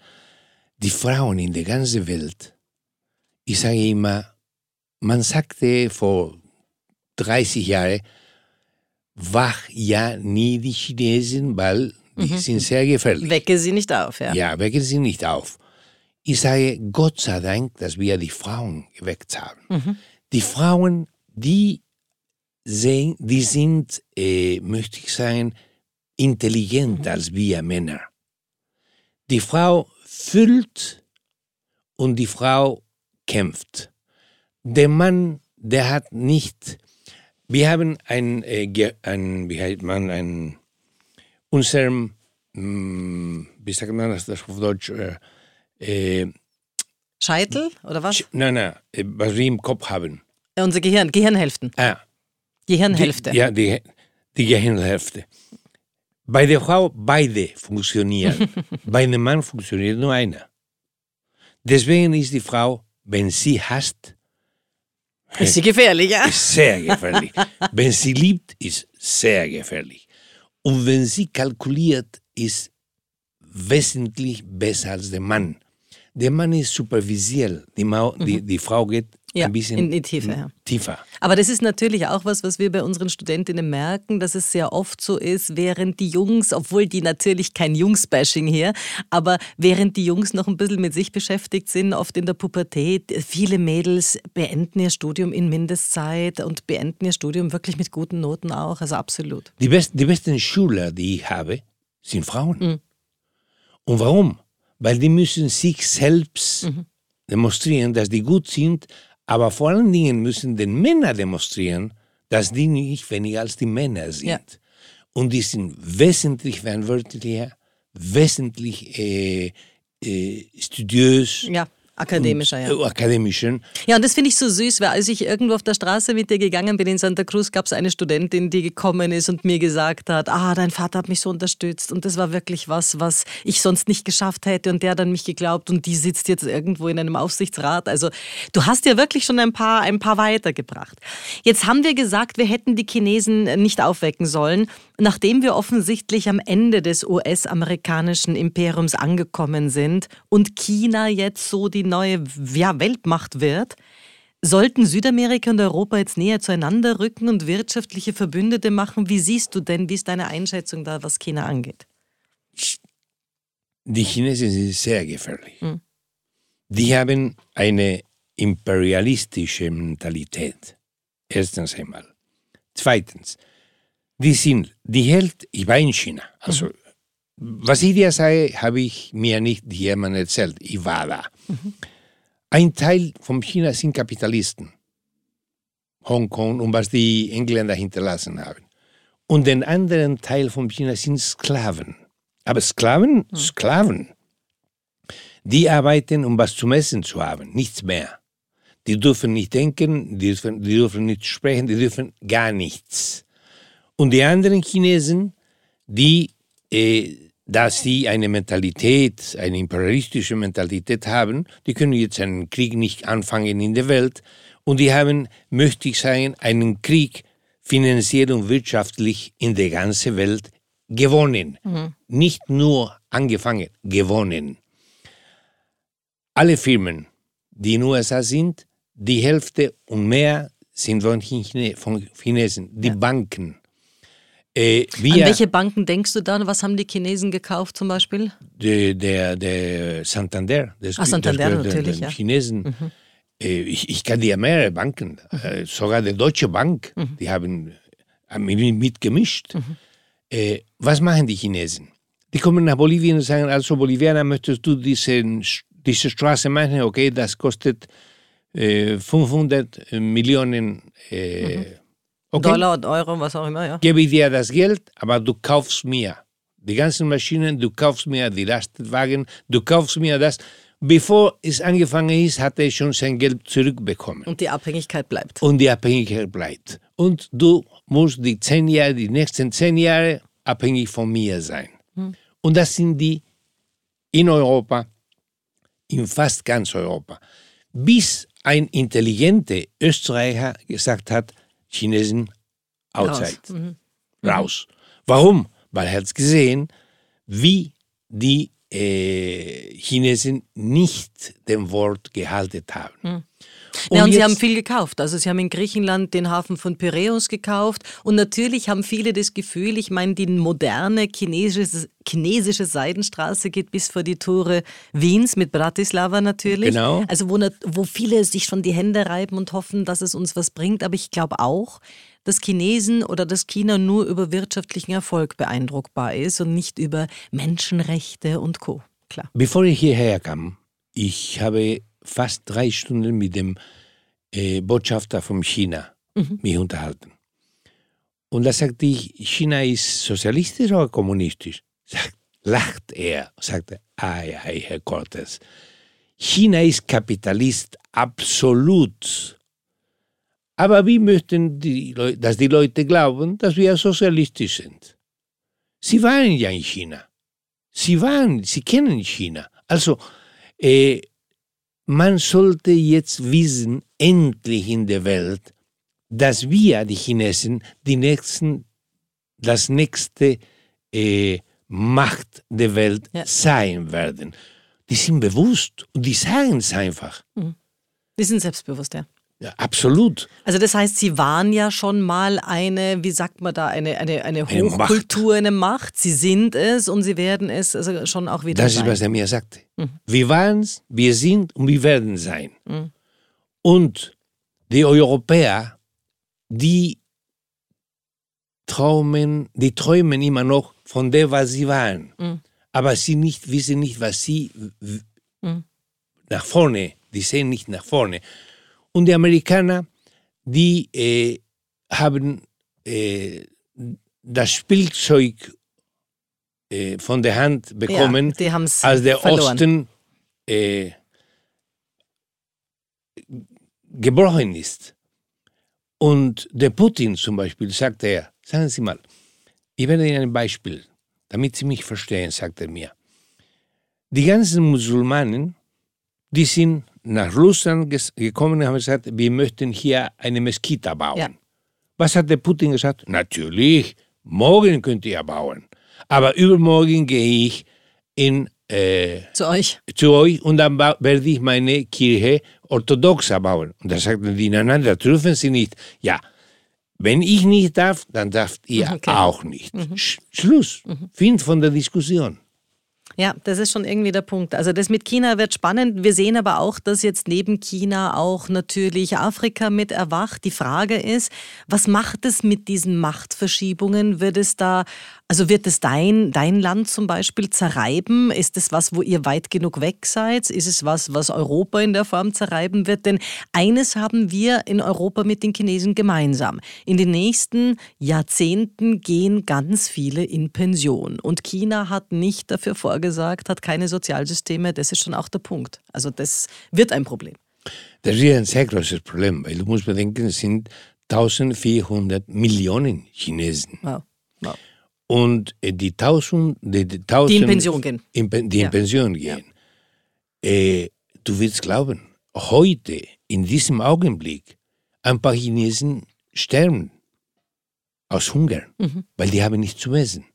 Die Frauen in der ganzen Welt, ich sage immer, man sagte vor 30 Jahren, wach ja nie die Chinesen, weil die sind sehr gefährlich. Wecke sie nicht auf, ja. Ja, wecken sie nicht auf. Ich sage, Gott sei Dank, dass wir die Frauen geweckt haben. Die Frauen, die sehen, die sind, äh, möchte ich sagen, intelligenter als wir Männer. Die Frau fühlt und die Frau kämpft. Der Mann, der hat nicht. Wir haben ein, äh, ein wie heißt man, ein, unserem, mm, wie sagt man das, das auf Deutsch, äh, äh, Scheitel oder was? nein, nein, äh, was wir im Kopf haben. Unser Gehirn, Gehirnhälften. Ah, Gehirnhälfte. Die, ja, die, die Gehirnhälfte. Bei der Frau beide funktionieren. [laughs] Bei dem Mann funktioniert nur einer. Deswegen ist die Frau, wenn sie hasst, Ist sie gefährlich, ja? Ist sehr gefährlich. wenn sie liebt, ist sehr gefährlich. Und wenn sie kalkuliert, ist wesentlich besser als der Mann. Der Mann ist supervisiell. Die, Mau, die, die Frau geht Ja, ein bisschen in die Tiefe, ja. tiefer. Aber das ist natürlich auch was, was wir bei unseren Studentinnen merken, dass es sehr oft so ist, während die Jungs, obwohl die natürlich kein Jungs-Bashing hier, aber während die Jungs noch ein bisschen mit sich beschäftigt sind, oft in der Pubertät, viele Mädels beenden ihr Studium in Mindestzeit und beenden ihr Studium wirklich mit guten Noten auch, also absolut. Die, best, die besten Schüler, die ich habe, sind Frauen. Mhm. Und warum? Weil die müssen sich selbst Mhm. demonstrieren, dass die gut sind, aber vor allen Dingen müssen den Männer demonstrieren, dass die nicht weniger als die Männer sind. Ja. Und die sind wesentlich verantwortlicher, wesentlich äh, äh, studiös, Ja, akademischer, ja. äh, akademischen. Ja, und das finde ich so süß, weil als ich irgendwo auf der Straße mit dir gegangen bin in Santa Cruz, gab es eine Studentin, die gekommen ist und mir gesagt hat, ah, dein Vater hat mich so unterstützt und das war wirklich was, was ich sonst nicht geschafft hätte und der hat an mich geglaubt und die sitzt jetzt irgendwo in einem Aufsichtsrat. Also du hast ja wirklich schon ein paar, ein paar weitergebracht. Jetzt haben wir gesagt, wir hätten die Chinesen nicht aufwecken sollen, nachdem wir offensichtlich am Ende des US-amerikanischen Imperiums angekommen sind und China jetzt so die neue ja, Weltmacht wird. Sollten Südamerika und Europa jetzt näher zueinander rücken und wirtschaftliche Verbündete machen? Wie siehst du denn, wie ist deine Einschätzung da, was China angeht? Die Chinesen sind sehr gefährlich. Mhm. Die haben eine imperialistische Mentalität. Erstens einmal. Zweitens, die sind, die hält, ich war in China. Also, was ich dir sage, habe ich mir nicht jemand erzählt. Ich war da. Ein Teil von China sind Kapitalisten. Hongkong und was die Engländer hinterlassen haben. Und den anderen Teil von China sind Sklaven. Aber Sklaven, Sklaven, die arbeiten, um was zum Essen zu haben, nichts mehr. Die dürfen nicht denken, die dürfen, die dürfen nicht sprechen, die dürfen gar nichts. Und die anderen Chinesen, die, äh, da sie eine Mentalität, eine imperialistische Mentalität haben, die können jetzt einen Krieg nicht anfangen in der Welt. Und die haben, möchte ich sagen, einen Krieg finanziell und wirtschaftlich in der ganzen Welt gewonnen. Nicht nur angefangen, gewonnen. Alle Firmen, die in den USA sind, die Hälfte und mehr sind von, Chine, von Chinesen. Die Banken. Äh, An welche Banken denkst du da? Was haben die Chinesen gekauft zum Beispiel? der, der, der Santander, das, Ah, Santander das, natürlich, den ja. Chinesen. Äh, ich, ich kann dir mehrere Banken, äh, sogar die Deutsche Bank, die haben mit- mitgemischt. Äh, was machen die Chinesen? Die kommen nach Bolivien und sagen, also Bolivianer, möchtest du diesen, diese Straße machen? Okay, das kostet äh, 500 Millionen äh, okay. Dollar und Euro, was auch immer, ja. gebe ich dir das Geld, aber du kaufst mir die ganzen Maschinen, du kaufst mir die Lastwagen, du kaufst mir das. Bevor es angefangen ist, hat er schon sein Geld zurückbekommen. Und die Abhängigkeit bleibt. Und die Abhängigkeit bleibt. Und du musst die zehn Jahre, die nächsten zehn Jahre abhängig von mir sein. Und das sind die in Europa, in fast ganz Europa. Bis ein intelligenter Österreicher gesagt hat, Chinesen outside, raus. Warum? Weil er hat gesehen, wie die äh, Chinesen nicht dem Wort gehalten haben. Ja, und sie haben viel gekauft. Also sie haben in Griechenland den Hafen von Piräus gekauft. Und natürlich haben viele das Gefühl, ich meine, die moderne chinesische, chinesische Seidenstraße geht bis vor die Tore Wiens mit Bratislava natürlich. Genau. Also wo, wo viele sich schon die Hände reiben und hoffen, dass es uns was bringt. Aber ich glaube auch, dass Chinesen oder dass China nur über wirtschaftlichen Erfolg beeindruckbar ist und nicht über Menschenrechte und Co. Klar. Bevor ich hierher kam, ich habe fast drei Stunden mit dem äh, Botschafter von China mich unterhalten. Und da sagte ich, China ist sozialistisch oder kommunistisch? Sagt, lacht er, sagte, ei, ei, Herr Cortes, China ist Kapitalist, absolut. Aber wir möchten, die Leu dass die Leute glauben, dass wir sozialistisch sind. Sie waren ja in China. Sie waren, sie kennen China. Also, äh, man sollte jetzt wissen, endlich in der Welt, dass wir, die Chinesen, die nächsten, das nächste äh, Macht der Welt Ja. sein werden. Die sind bewusst und die sagen es einfach. Die sind selbstbewusst, ja. Ja, absolut. Also das heißt, Sie waren ja schon mal eine, wie sagt man da, eine, eine, eine Eine Hochkultur, eine Macht. Sie sind es und Sie werden es also schon auch wieder Das ist, sein. was er mir sagte. Wir waren es, wir sind und wir werden sein. Und die Europäer, die träumen, die träumen immer noch von dem, was sie waren. Aber sie nicht, wissen nicht, was sie w- nach vorne, die sehen nicht nach vorne. Und die Amerikaner, die äh, haben äh, das Spielzeug äh, von der Hand bekommen, haben's als der verloren. Osten äh, gebrochen ist. Und der Putin zum Beispiel, sagt er, sagen Sie mal, ich werde Ihnen ein Beispiel, damit Sie mich verstehen, sagt er mir. Die ganzen Musulmanen, die sind nach Russland gekommen und haben gesagt, wir möchten hier eine Meskita bauen. Ja. Was hat der Putin gesagt? Natürlich, morgen könnt ihr bauen. Aber übermorgen gehe ich in, äh, Zu euch. zu euch und dann werde ich meine Kirche orthodoxer bauen. Und da sagten die, nein, nein, das dürfen sie nicht. Ja, wenn ich nicht darf, dann darf ihr Okay. auch nicht. Sch Schluss. Find von der Diskussion. Ja, das ist schon irgendwie der Punkt. Also das mit China wird spannend. Wir sehen aber auch, dass jetzt neben China auch natürlich Afrika mit erwacht. Die Frage ist, was macht es mit diesen Machtverschiebungen? Wird es da, also wird es dein, dein Land zum Beispiel zerreiben? Ist es was, wo ihr weit genug weg seid? Ist es was, was Europa in der Form zerreiben wird? Denn eines haben wir in Europa mit den Chinesen gemeinsam. In den nächsten Jahrzehnten gehen ganz viele in Pension. Und China hat nicht dafür vorgesagt, hat keine Sozialsysteme. Das ist schon auch der Punkt. Also das wird ein Problem. Das ist ein sehr großes Problem, weil du musst bedenken, es sind 1400 Millionen Chinesen. Wow. wow. Und äh, die 1000, die, die, 1000 Die in Pension gehen. in, die Ja. in Pension gehen. Äh, du willst glauben, heute, in diesem Augenblick, ein paar Chinesen sterben aus Hunger, Mhm. weil die haben nichts zu essen.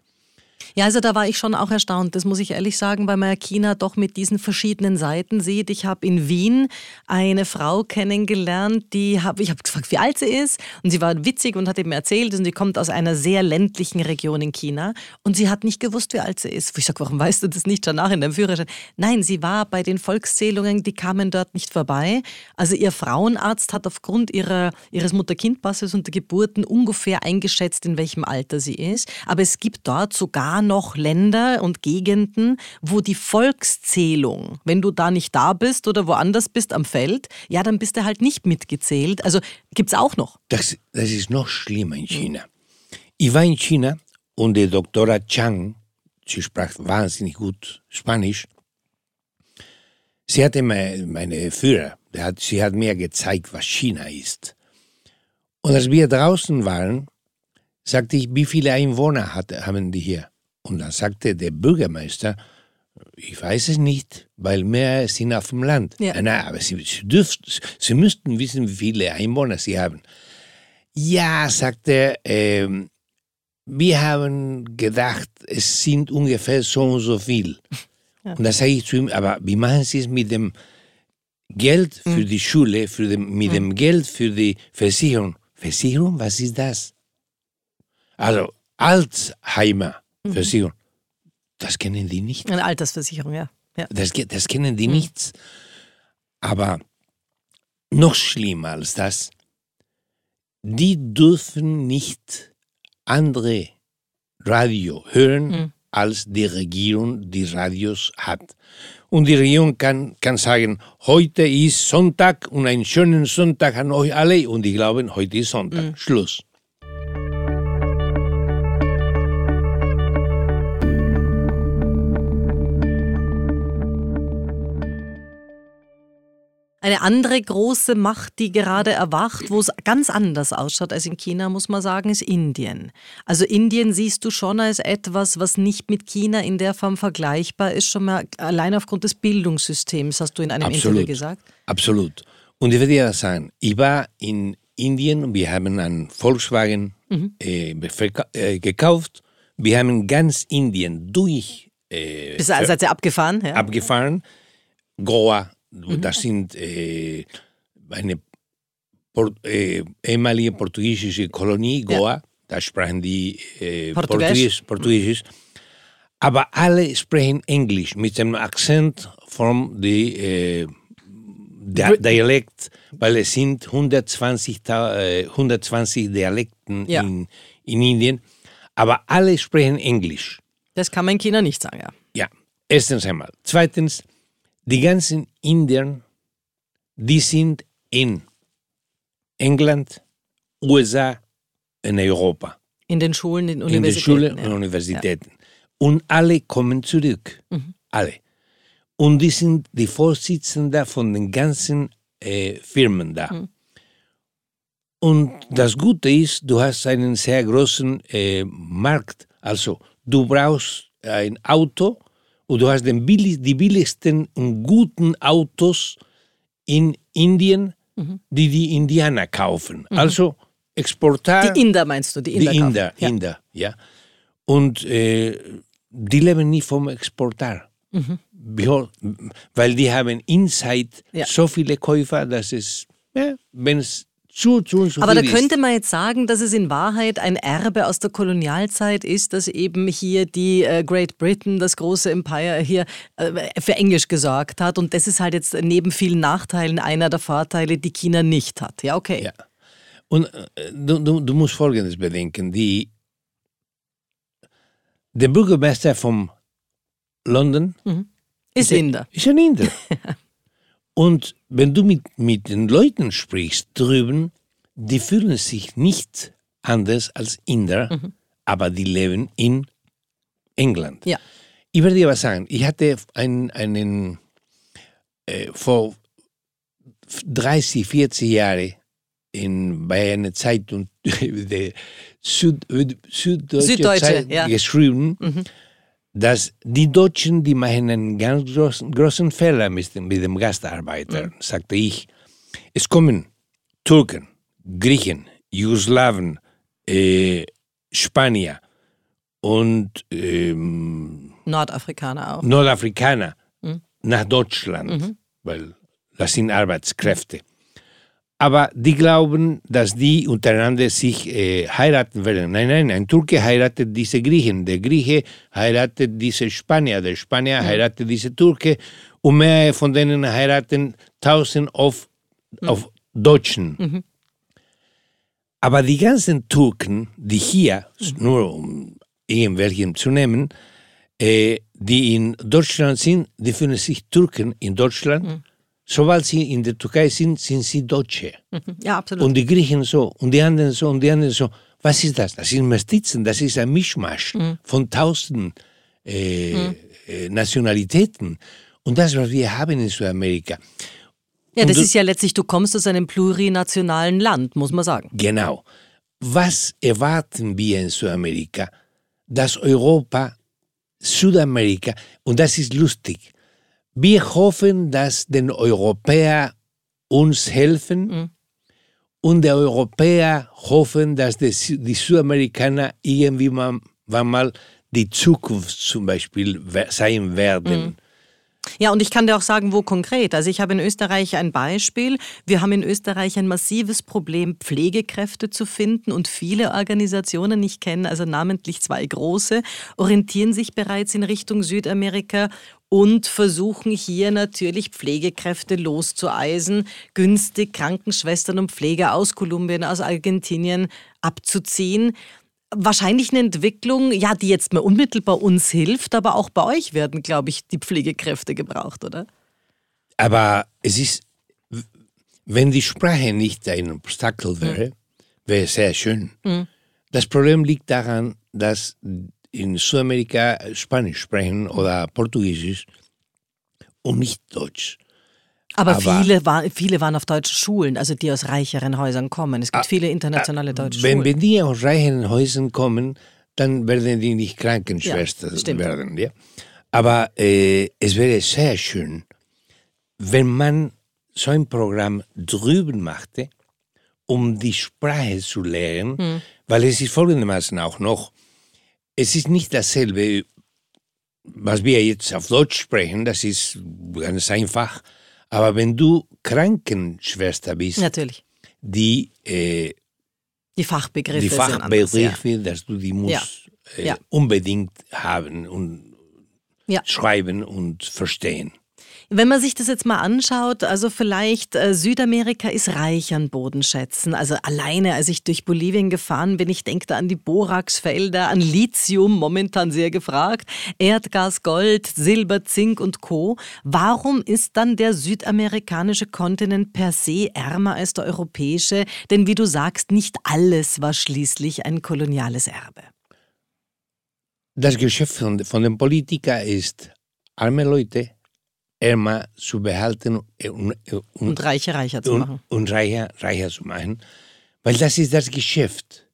Ja, also da war ich schon auch erstaunt, das muss ich ehrlich sagen, weil man China doch mit diesen verschiedenen Seiten sieht. Ich habe in Wien eine Frau kennengelernt, die hab, ich habe gefragt, wie alt sie ist und sie war witzig und hat eben erzählt, und sie kommt aus einer sehr ländlichen Region in China und sie hat nicht gewusst, wie alt sie ist. Ich sage, warum weißt du das nicht schon nach in deinem Führerschein? Nein, sie war bei den Volkszählungen, die kamen dort nicht vorbei. Also ihr Frauenarzt hat aufgrund ihrer, ihres Mutter-Kind-Passes und der Geburten ungefähr eingeschätzt, in welchem Alter sie ist. Aber es gibt dort sogar noch Länder und Gegenden, wo die Volkszählung, wenn du da nicht da bist oder woanders bist am Feld, ja, dann bist du halt nicht mitgezählt. Also gibt's auch noch. Das, das ist noch schlimmer in China. Ich war in China und die Doktora Chang, sie sprach wahnsinnig gut Spanisch, sie hatte meine, meine Führer, hat, sie hat mir gezeigt, was China ist. Und als wir draußen waren, sagte ich, wie viele Einwohner hat, haben die hier? Und dann sagte der Bürgermeister, ich weiß es nicht, weil mehr sind auf dem Land. Ja. Nein, aber sie, dürft, sie müssten wissen, wie viele Einwohner sie haben. Ja, sagte er, ähm, wir haben gedacht, es sind ungefähr so und so viel. [laughs] Und da sage ich zu ihm, aber wie machen Sie es mit dem Geld für die Schule, für dem, mit dem Geld für die Versicherung? Versicherung, was ist das? Also Alzheimer-Versicherung, das kennen die nicht. Eine Altersversicherung, ja. ja. Das, das kennen die nichts. Aber noch schlimmer als das, die dürfen nicht andere Radio hören, als die Regierung die Radios hat. Und die Regierung kann, kann sagen, heute ist Sonntag und einen schönen Sonntag an euch alle. Und die glauben, heute ist Sonntag. Schluss. Eine andere große Macht, die gerade erwacht, wo es ganz anders ausschaut als in China, muss man sagen, ist Indien. Also Indien siehst du schon als etwas, was nicht mit China in der Form vergleichbar ist, schon mal allein aufgrund des Bildungssystems, hast du in einem Absolut. Interview gesagt. Absolut. Und ich würde ja sagen, ich war in Indien und wir haben einen Volkswagen mhm. äh, äh, gekauft. Wir haben ganz Indien durch. Äh, Bist du also abgefahren? Ja. Abgefahren. Goa, mhm. das sind äh, eine Port äh, ehemalige portugiesische Kolonie, Goa. Ja. Da sprachen die äh, Portugiesisch. Portugiesisch. Aber alle sprechen Englisch mit einem Akzent der Di Dialekt, weil es sind 120, äh, 120 Dialekten ja. in, in Indien, aber alle sprechen Englisch. Das kann man in China nicht sagen, ja. Ja, erstens einmal. Zweitens, die ganzen Indier, die sind in England, USA, in Europa. In den Schulen, in Universitäten. In den Schulen ja. und Universitäten. Ja. Und alle kommen zurück. Mhm. Alle. Und die sind die Vorsitzenden von den ganzen äh, Firmen da. Mhm. Und das Gute ist, du hast einen sehr großen äh, Markt. Also du brauchst ein Auto und du hast den billig, die billigsten und guten Autos in Indien, mhm. die die Indianer kaufen. Mhm. Also Exportar. Die Inder meinst du, die Inder? Die Inder, ja. Inder, ja. Und äh, die leben nicht vom Exportar. Mhm weil die haben inside ja. so viele Käufer, dass es, ja, wenn es zu, zu, zu Aber da könnte man jetzt sagen, dass es in Wahrheit ein Erbe aus der Kolonialzeit ist, dass eben hier die äh, Great Britain, das große Empire hier äh, für Englisch gesorgt hat. Und das ist halt jetzt neben vielen Nachteilen einer der Vorteile, die China nicht hat. Ja, okay. Ja. Und äh, du, du, du, musst Folgendes bedenken. Die, der Bürgermeister von London mhm. Ist Inder. Ist ein Inder. [laughs] Und wenn du mit, mit den Leuten sprichst drüben, die fühlen sich nicht anders als Inder, mhm. aber die leben in England. Ja. Ich werde dir was sagen. Ich hatte einen, einen äh, vor 30, 40 Jahren in, bei einer Zeitung, [laughs] der Süd, Süddeutsche, Süddeutsche Zeit, ja. geschrieben, mhm dass die Deutschen, die machen einen ganz großen, großen Fehler mit mit dem Gastarbeiter, mhm. sagte ich. Es kommen Türken, Griechen, Jugoslawen, äh, Spanier und ähm, Nordafrikaner auch. Nordafrikaner mhm. nach Deutschland, mhm. weil das sind Arbeitskräfte aber die glauben, dass die untereinander sich äh, heiraten werden. Nein, nein, ein Türke heiratet diese Griechen, der Grieche heiratet diese Spanier, der Spanier heiratet diese Türke und mehr von denen heiraten tausend auf, mhm. auf Deutschen. Mhm. Aber die ganzen Türken, die hier, mhm. nur um irgendwelchen zu nehmen, äh, die in Deutschland sind, die fühlen sich Türken in Deutschland mhm sobald sie in der Türkei sind, sind sie Deutsche. Mhm. Ja, absolut. Und die Griechen so, und die anderen so, und die anderen so. Was ist das? Das sind Mestizen, das ist ein Mischmasch mhm. von tausend äh, mhm. äh, Nationalitäten. Und das, was wir haben in Südamerika. Ja, das du, ist ja letztlich, du kommst aus einem plurinationalen Land, muss man sagen. Genau. Was erwarten wir in Südamerika? Dass Europa, Südamerika, und das ist lustig, wir hoffen, dass den Europäer uns helfen mhm. und die Europäer hoffen, dass die, die Südamerikaner irgendwie mal, mal die Zukunft zum Beispiel sein werden. Mhm. Ja, und ich kann dir auch sagen, wo konkret. Also ich habe in Österreich ein Beispiel. Wir haben in Österreich ein massives Problem, Pflegekräfte zu finden und viele Organisationen, ich kenne also namentlich zwei große, orientieren sich bereits in Richtung Südamerika und versuchen hier natürlich Pflegekräfte loszueisen, günstig Krankenschwestern und Pfleger aus Kolumbien, aus Argentinien abzuziehen. Wahrscheinlich eine Entwicklung, ja, die jetzt mal unmittelbar uns hilft, aber auch bei euch werden, glaube ich, die Pflegekräfte gebraucht, oder? Aber es ist, wenn die Sprache nicht ein Obstakel wäre, mhm. wäre es sehr schön. Mhm. Das Problem liegt daran, dass in Südamerika Spanisch sprechen oder Portugiesisch und nicht Deutsch. Aber, Aber viele, war, viele waren auf deutschen Schulen, also die aus reicheren Häusern kommen. Es gibt ah, viele internationale deutsche wenn, Schulen. Wenn die aus reicheren Häusern kommen, dann werden die nicht Krankenschwestern ja, werden. Ja? Aber äh, es wäre sehr schön, wenn man so ein Programm drüben machte, um die Sprache zu lernen, hm. weil es ist folgendermaßen auch noch, es ist nicht dasselbe, was wir jetzt auf Deutsch sprechen, das ist ganz einfach, aber wenn du Krankenschwester bist, Natürlich. die äh, die Fachbegriffe, die Fachbegriffe, anders, ja. dass du die musst ja. Äh, ja. unbedingt haben und schreiben und verstehen. Wenn man sich das jetzt mal anschaut, also vielleicht äh, Südamerika ist reich an Bodenschätzen. Also alleine, als ich durch Bolivien gefahren bin, ich denke da an die Boraxfelder, an Lithium, momentan sehr gefragt, Erdgas, Gold, Silber, Zink und Co. Warum ist dann der südamerikanische Kontinent per se ärmer als der europäische? Denn wie du sagst, nicht alles war schließlich ein koloniales Erbe. Das Geschäft von, von den Politikern ist, arme Leute ärmer zu behalten und, und, und reicher reicher zu machen. Und reicher reicher zu machen, weil das ist das Geschäft.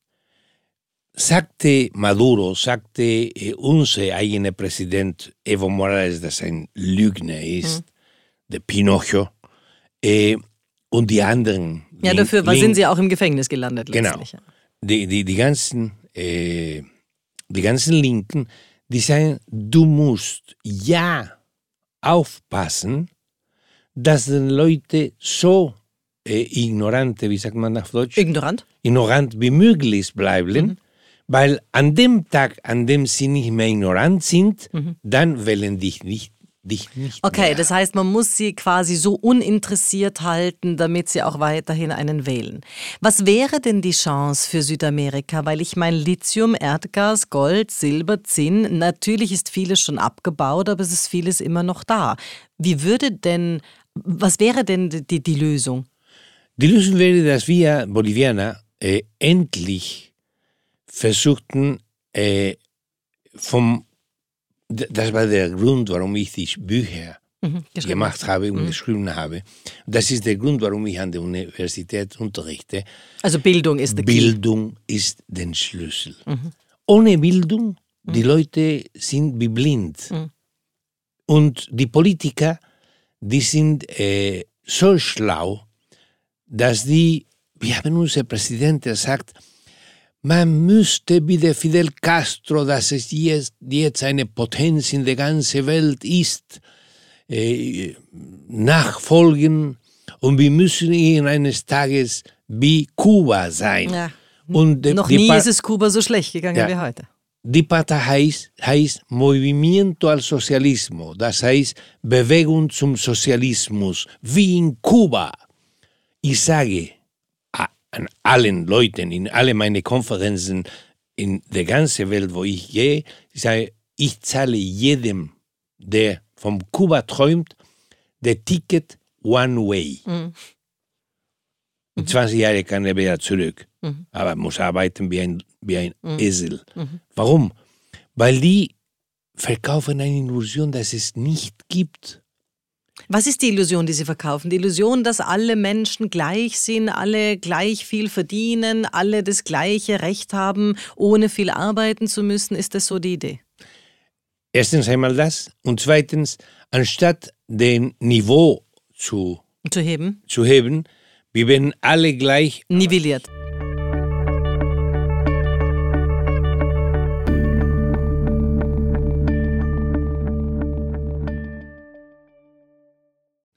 Sagte Maduro, sagte äh, unser eigener Präsident Evo Morales, dass er ein Lügner ist, mhm. der Pinocchio, äh, und die anderen. Ja, dafür Link, sind sie auch im Gefängnis gelandet. Genau. Die, die, die, ganzen, äh, die ganzen Linken, die sagen, du musst ja aufpassen, dass die Leute so äh, ignorante, wie sagt man auf Deutsch? Ignorant. Ignorant wie möglich bleiben, mhm. weil an dem Tag, an dem sie nicht mehr ignorant sind, mhm. dann wählen dich nicht dich nicht Okay, mehr. das heißt, man muss sie quasi so uninteressiert halten, damit sie auch weiterhin einen wählen. Was wäre denn die Chance für Südamerika? Weil ich meine, Lithium, Erdgas, Gold, Silber, Zinn, natürlich ist vieles schon abgebaut, aber es ist vieles immer noch da. Wie würde denn, was wäre denn die, die Lösung? Die Lösung wäre, dass wir Bolivianer äh, endlich versuchten, äh, vom das war der Grund, warum ich die Bücher mhm, gemacht habe und mhm. geschrieben habe. Das ist der Grund, warum ich an der Universität unterrichte. Also Bildung ist der Bildung ist der Schlüssel. Mhm. Ohne Bildung, die mhm. Leute sind wie blind. Mhm. Und die Politiker, die sind äh, so schlau, dass die, wir haben unser Präsident, der sagt, man müsste wie der Fidel Castro, dass es jetzt, jetzt eine Potenz in der ganzen Welt ist, äh, nachfolgen und wir müssen eines Tages wie Kuba sein. Ja. Und de, Noch nie ist es Kuba so schlecht gegangen ja. wie heute. Die Partei heißt, heißt Movimiento al Socialismo, das heißt Bewegung zum Sozialismus, wie in Kuba. Ich sage, an allen Leuten, in alle meine Konferenzen in der ganzen Welt, wo ich gehe, ich sage, ich zahle jedem, der vom Kuba träumt, der Ticket One Way. Mhm. In 20 Jahren kann er wieder zurück, mhm. aber muss arbeiten wie ein, wie ein mhm. Esel. Mhm. Warum? Weil die verkaufen eine Illusion, dass es nicht gibt. Was ist die Illusion, die Sie verkaufen? Die Illusion, dass alle Menschen gleich sind, alle gleich viel verdienen, alle das gleiche Recht haben, ohne viel arbeiten zu müssen. Ist das so die Idee? Erstens einmal das und zweitens, anstatt den Niveau zu, zu heben, zu heben wir werden alle gleich nivelliert.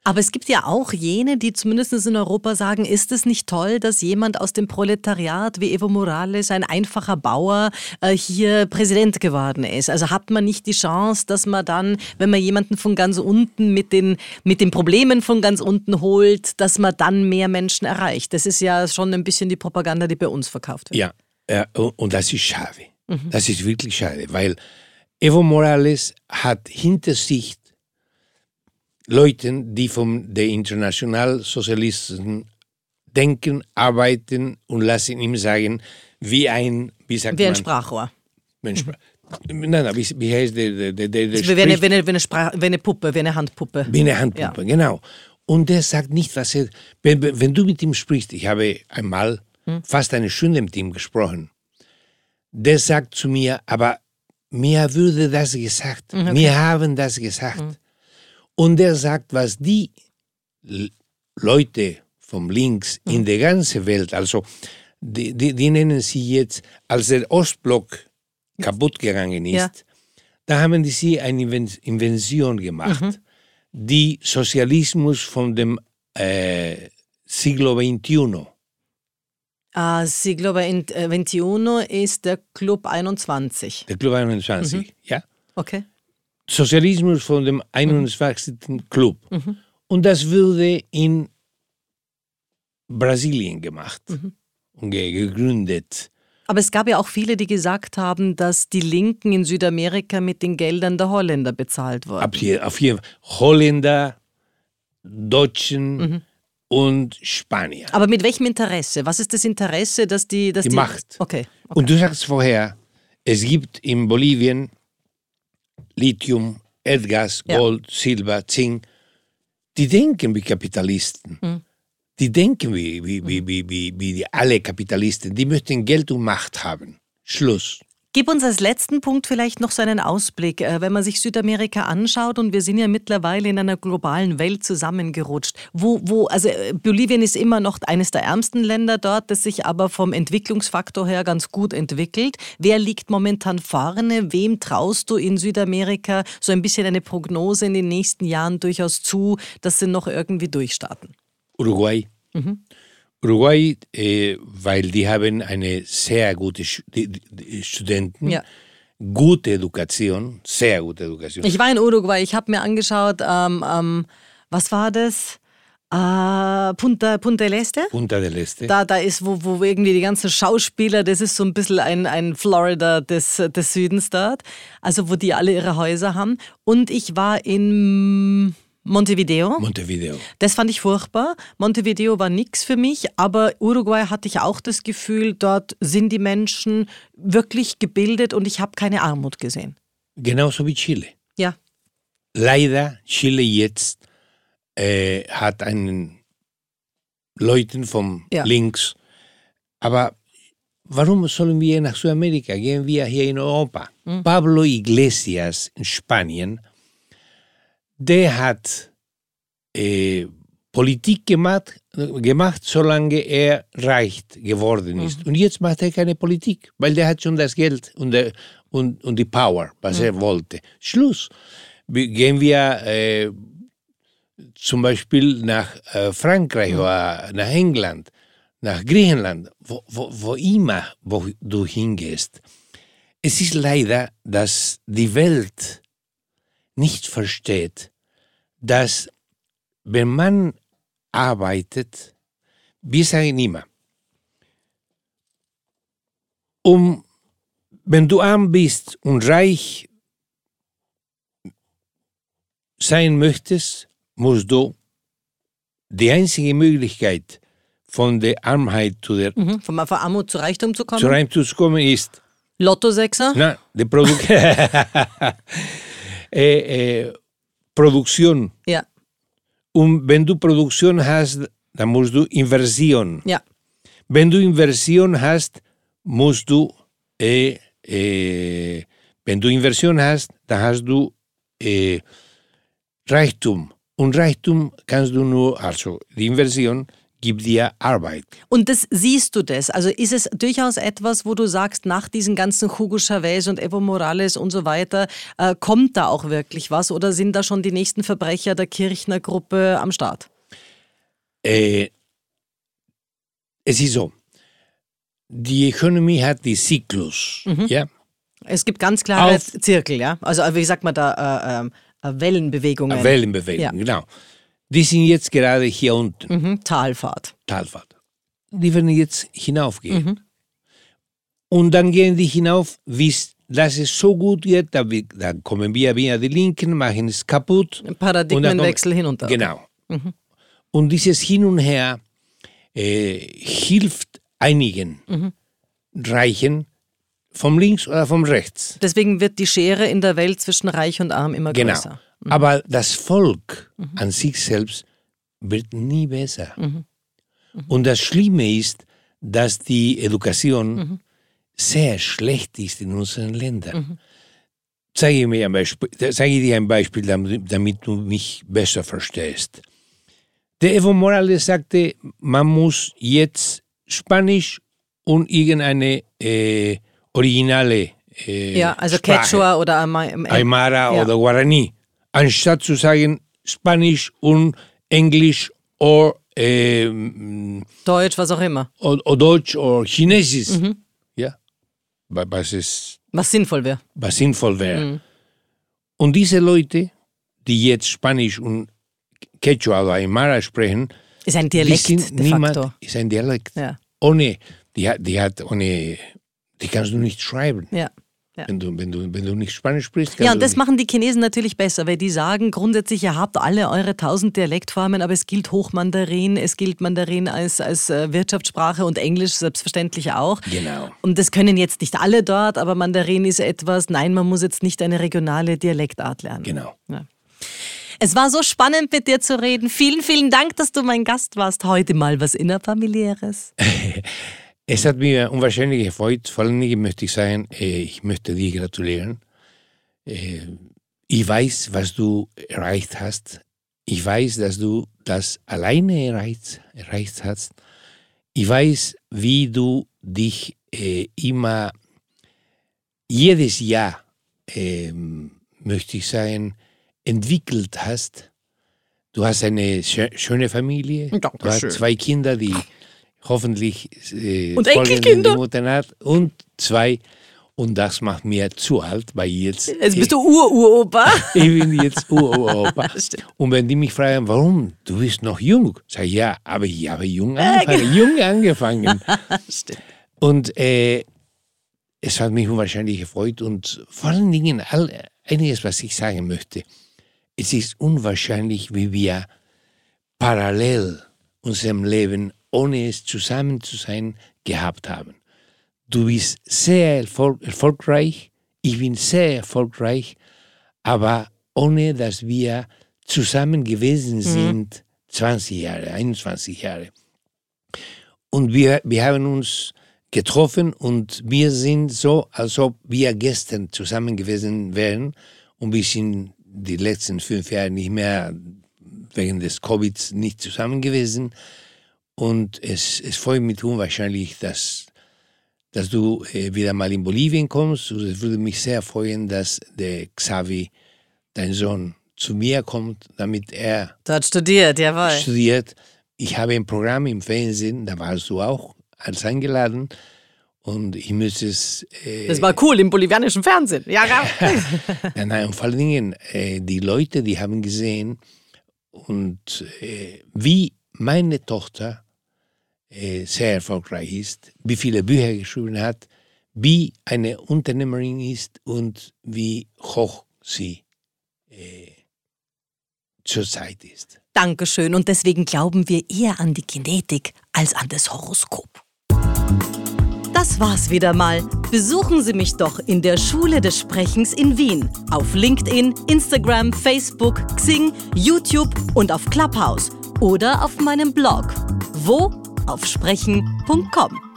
Aber es gibt ja auch jene, die zumindest in Europa sagen, ist es nicht toll, dass jemand aus dem Proletariat wie Evo Morales, ein einfacher Bauer, äh, hier Präsident geworden ist? Also hat man nicht die Chance, dass man dann, wenn man jemanden von ganz unten mit den, mit den Problemen von ganz unten holt, dass man dann mehr Menschen erreicht? Das ist ja schon ein bisschen die Propaganda, die bei uns verkauft wird. Ja, ja und das ist schade. Mhm. Das ist wirklich schade, weil Evo Morales hat hinter sich Leuten, die von den Internationalsozialisten denken, arbeiten und lassen ihm sagen, wie ein, wie sagt wie ein man? Sprachrohr. Sprach Nein, nein, wie, wie heißt der? der, der, der wie, eine, wie, eine, wie, eine Sprach, wie eine Puppe, wie eine Handpuppe. Wie eine Handpuppe, ja. genau. Und der sagt nicht, was er. Wenn, wenn du mit ihm sprichst, ich habe einmal fast eine Stunde mit ihm gesprochen, der sagt zu mir, aber mir würde das gesagt, Mhm, mir haben das gesagt. Und der sagt, was die Leute vom Links Mhm. in der ganzen Welt, also die, die, die nennen sie jetzt, als der Ostblock kaputt gegangen ist, Ja. da haben die sie eine Inven- Invention gemacht, Mhm. die Sozialismus von dem äh, Siglo XXI. Ah, Siglo XXI ist der Club 21. Der Club 21, ja? Okay. Sozialismus von dem 21. Club. Und das wurde in Brasilien gemacht und ge- gegründet. Aber es gab ja auch viele, die gesagt haben, dass die Linken in Südamerika mit den Geldern der Holländer bezahlt wurden. Ab hier, auf jeden Holländer, Deutschen und Spanier. Aber mit welchem Interesse? Was ist das Interesse, dass die... Dass Die Macht. Okay. okay. Und du sagst vorher, es gibt in Bolivien Lithium, Erdgas, Ja. Gold, Silber, Zink. Die denken wie Kapitalisten. Die denken wie, wie, wie, wie, wie, wie die alle Kapitalisten. Die möchten Geld und Macht haben. Schluss. Gib uns als letzten Punkt vielleicht noch so einen Ausblick, äh, wenn man sich Südamerika anschaut und wir sind ja mittlerweile in einer globalen Welt zusammengerutscht. Wo, wo, also äh, Bolivien ist immer noch eines der ärmsten Länder dort, das sich aber vom Entwicklungsfaktor her ganz gut entwickelt. Wer liegt momentan vorne? Wem traust du in Südamerika so ein bisschen eine Prognose in den nächsten Jahren durchaus zu, dass sie noch irgendwie durchstarten? Uruguay. Uruguay, äh, weil die haben eine sehr gute Sch die, die Studenten, Ja. gute Education, sehr gute Education. Ich war in Uruguay, ich habe mir angeschaut, ähm, ähm, was war das? Äh, Punta, Punta del Este? Punta del Este. Da, da ist, wo, wo irgendwie die ganzen Schauspieler, das ist so ein bisschen ein, ein Florida des, des Südens dort, also wo die alle ihre Häuser haben. Und ich war in Montevideo. Montevideo. Das fand ich furchtbar. Montevideo war nichts für mich, aber Uruguay hatte ich auch das Gefühl, dort sind die Menschen wirklich gebildet und ich habe keine Armut gesehen. Genauso wie Chile. Ja. Leider, Chile jetzt äh, hat einen Leuten vom Ja. links. Aber warum sollen wir nach Südamerika? Gehen wir hier in Europa. Pablo Iglesias in Spanien, der hat äh, Politik gemacht, gemacht, solange er reich geworden ist. Und jetzt macht er keine Politik, weil der hat schon das Geld und, der, und, und die Power, was er wollte. Schluss. Gehen wir äh, zum Beispiel nach äh, Frankreich oder nach England, nach Griechenland, wo, wo, wo immer wo du hingehst. Es ist leider, dass die Welt nicht versteht, dass wenn man arbeitet, wir sagen immer, um, wenn du arm bist und reich sein möchtest, musst du die einzige Möglichkeit von der Armheit zu der Mhm. Von, von Armut zu Reichtum zu kommen. zu Reichtum zu kommen ist, Lotto-Sechser? na, die Produ äh, [laughs] äh, Produktion. Ja, Und wenn du Produktion hast, dann musst du Inversion. ja. Wenn du Inversion hast, musst du, äh, äh, wenn du Inversion hast, dann hast du äh, Reichtum. Und Reichtum kannst du nur, also die Inversion gibt dir Arbeit. Und das siehst du das? Also ist es durchaus etwas, wo du sagst, nach diesen ganzen Hugo Chavez und Evo Morales und so weiter, äh, kommt da auch wirklich was oder sind da schon die nächsten Verbrecher der Kirchner Gruppe am Start? Äh, es ist so, die Ökonomie hat die Zyklus. Ja? Es gibt ganz klare Auf- Zirkel, ja? Also wie sagt man da, äh, ähm, äh, Wellenbewegungen. Wellenbewegung, Ja. genau. Die sind jetzt gerade hier unten, mhm, Talfahrt. Talfahrt. Die werden jetzt hinaufgehen. Und dann gehen die hinauf, bis dass es so gut wird, da wir- dann kommen wir wieder die Linken, machen es kaputt. Paradigmenwechsel Und dann hinunter. Genau. Und dieses Hin und Her äh, hilft einigen Reichen vom links oder vom rechts. Deswegen wird die Schere in der Welt zwischen Reich und Arm immer Genau. größer. Aber das Volk an sich selbst wird nie besser. Mhm. Mhm. Und das Schlimme ist, dass die Education mhm. sehr schlecht ist in unseren Ländern. Mhm. Zeige, mir ein Beispiel, zeige dir ein Beispiel, damit du mich besser verstehst. Der Evo Morales sagte, man muss jetzt Spanisch und irgendeine äh, originale äh, Ja, also Sprache, Quechua oder Aymara ja. oder Guarani, anstatt zu sagen Spanisch und Englisch oder äh, Deutsch, was auch immer. Oder, Deutsch oder Chinesisch. Mhm. Ja, was ist was sinnvoll wäre. Was sinnvoll wäre. Mhm. Und diese Leute, die jetzt Spanisch und Quechua oder Aymara sprechen, ist ein Dialekt niemand, facto. Ist ein Dialekt. Ja. Ohne, die die hat ohne, die kannst du nicht schreiben. Ja. Ja. Wenn, du, wenn, du, wenn du nicht Spanisch sprichst. Ja, und das machen die Chinesen natürlich besser, weil die sagen grundsätzlich, ihr habt alle eure tausend Dialektformen, aber es gilt Hochmandarin, es gilt Mandarin als, als äh, Wirtschaftssprache und Englisch selbstverständlich auch. Genau. Und das können jetzt nicht alle dort, aber Mandarin ist etwas, nein, man muss jetzt nicht eine regionale Dialektart lernen. Genau. Ja. Es war so spannend, mit dir zu reden. Vielen, vielen Dank, dass du mein Gast warst. Heute mal was Innerfamiliäres. [laughs] Es hat mir unwahrscheinlich gefreut. Vor allen Dingen möchte ich sagen, ich möchte dir gratulieren. Ich weiß, was du erreicht hast. Ich weiß, dass du das alleine erreicht, erreicht hast. Ich weiß, wie du dich äh, immer jedes Jahr, möchte ich sagen, entwickelt hast. Du hast eine schöne Familie. Dankeschön. Du hast zwei Kinder, die [laughs] hoffentlich äh, und Enkelkinder. Mutter und zwei. Und das macht mir zu alt, weil jetzt. Jetzt bist du Ururopa. [laughs] ich bin jetzt Ururopa. [laughs] und wenn die mich fragen, warum? Du bist noch jung. Sag ich, ja, aber ich habe jung angefangen. jung angefangen. [laughs] Und äh, es hat mich unwahrscheinlich gefreut und vor allen Dingen all, einiges, was ich sagen möchte. Es ist unwahrscheinlich, wie wir parallel unserem Leben ohne es zusammen zu sein, gehabt haben. Du bist sehr erfolg erfolgreich, ich bin sehr erfolgreich, aber ohne dass wir zusammen gewesen mhm. sind, mhm. 20 Jahre, 21 Jahre. Und wir, wir haben uns getroffen und wir sind so, als ob wir gestern zusammen gewesen wären und wir sind die letzten fünf Jahre nicht mehr wegen des Covid nicht zusammen gewesen. Und es, es freut mich unwahrscheinlich, dass, dass du äh, wieder mal in Bolivien kommst. Und es würde mich sehr freuen, dass der Xavi, dein Sohn, zu mir kommt, damit er dort studiert, jawohl. Studiert. Ich habe ein Programm im Fernsehen, da warst du auch als eingeladen. Und ich müsste es. Äh, das war cool im bolivianischen Fernsehen. Ja, ja. [laughs] nein, und vor allen Dingen, äh, die Leute, die haben gesehen, und äh, wie meine Tochter sehr erfolgreich ist, wie viele Bücher geschrieben hat, wie eine Unternehmerin ist und wie hoch sie äh, zurzeit ist. Dankeschön. Und deswegen glauben wir eher an die Genetik als an das Horoskop. Das war's wieder mal. Besuchen Sie mich doch in der Schule des Sprechens in Wien. Auf LinkedIn, Instagram, Facebook, Xing, YouTube und auf Clubhouse. Oder auf meinem Blog. Wo? Auf sprechen.com.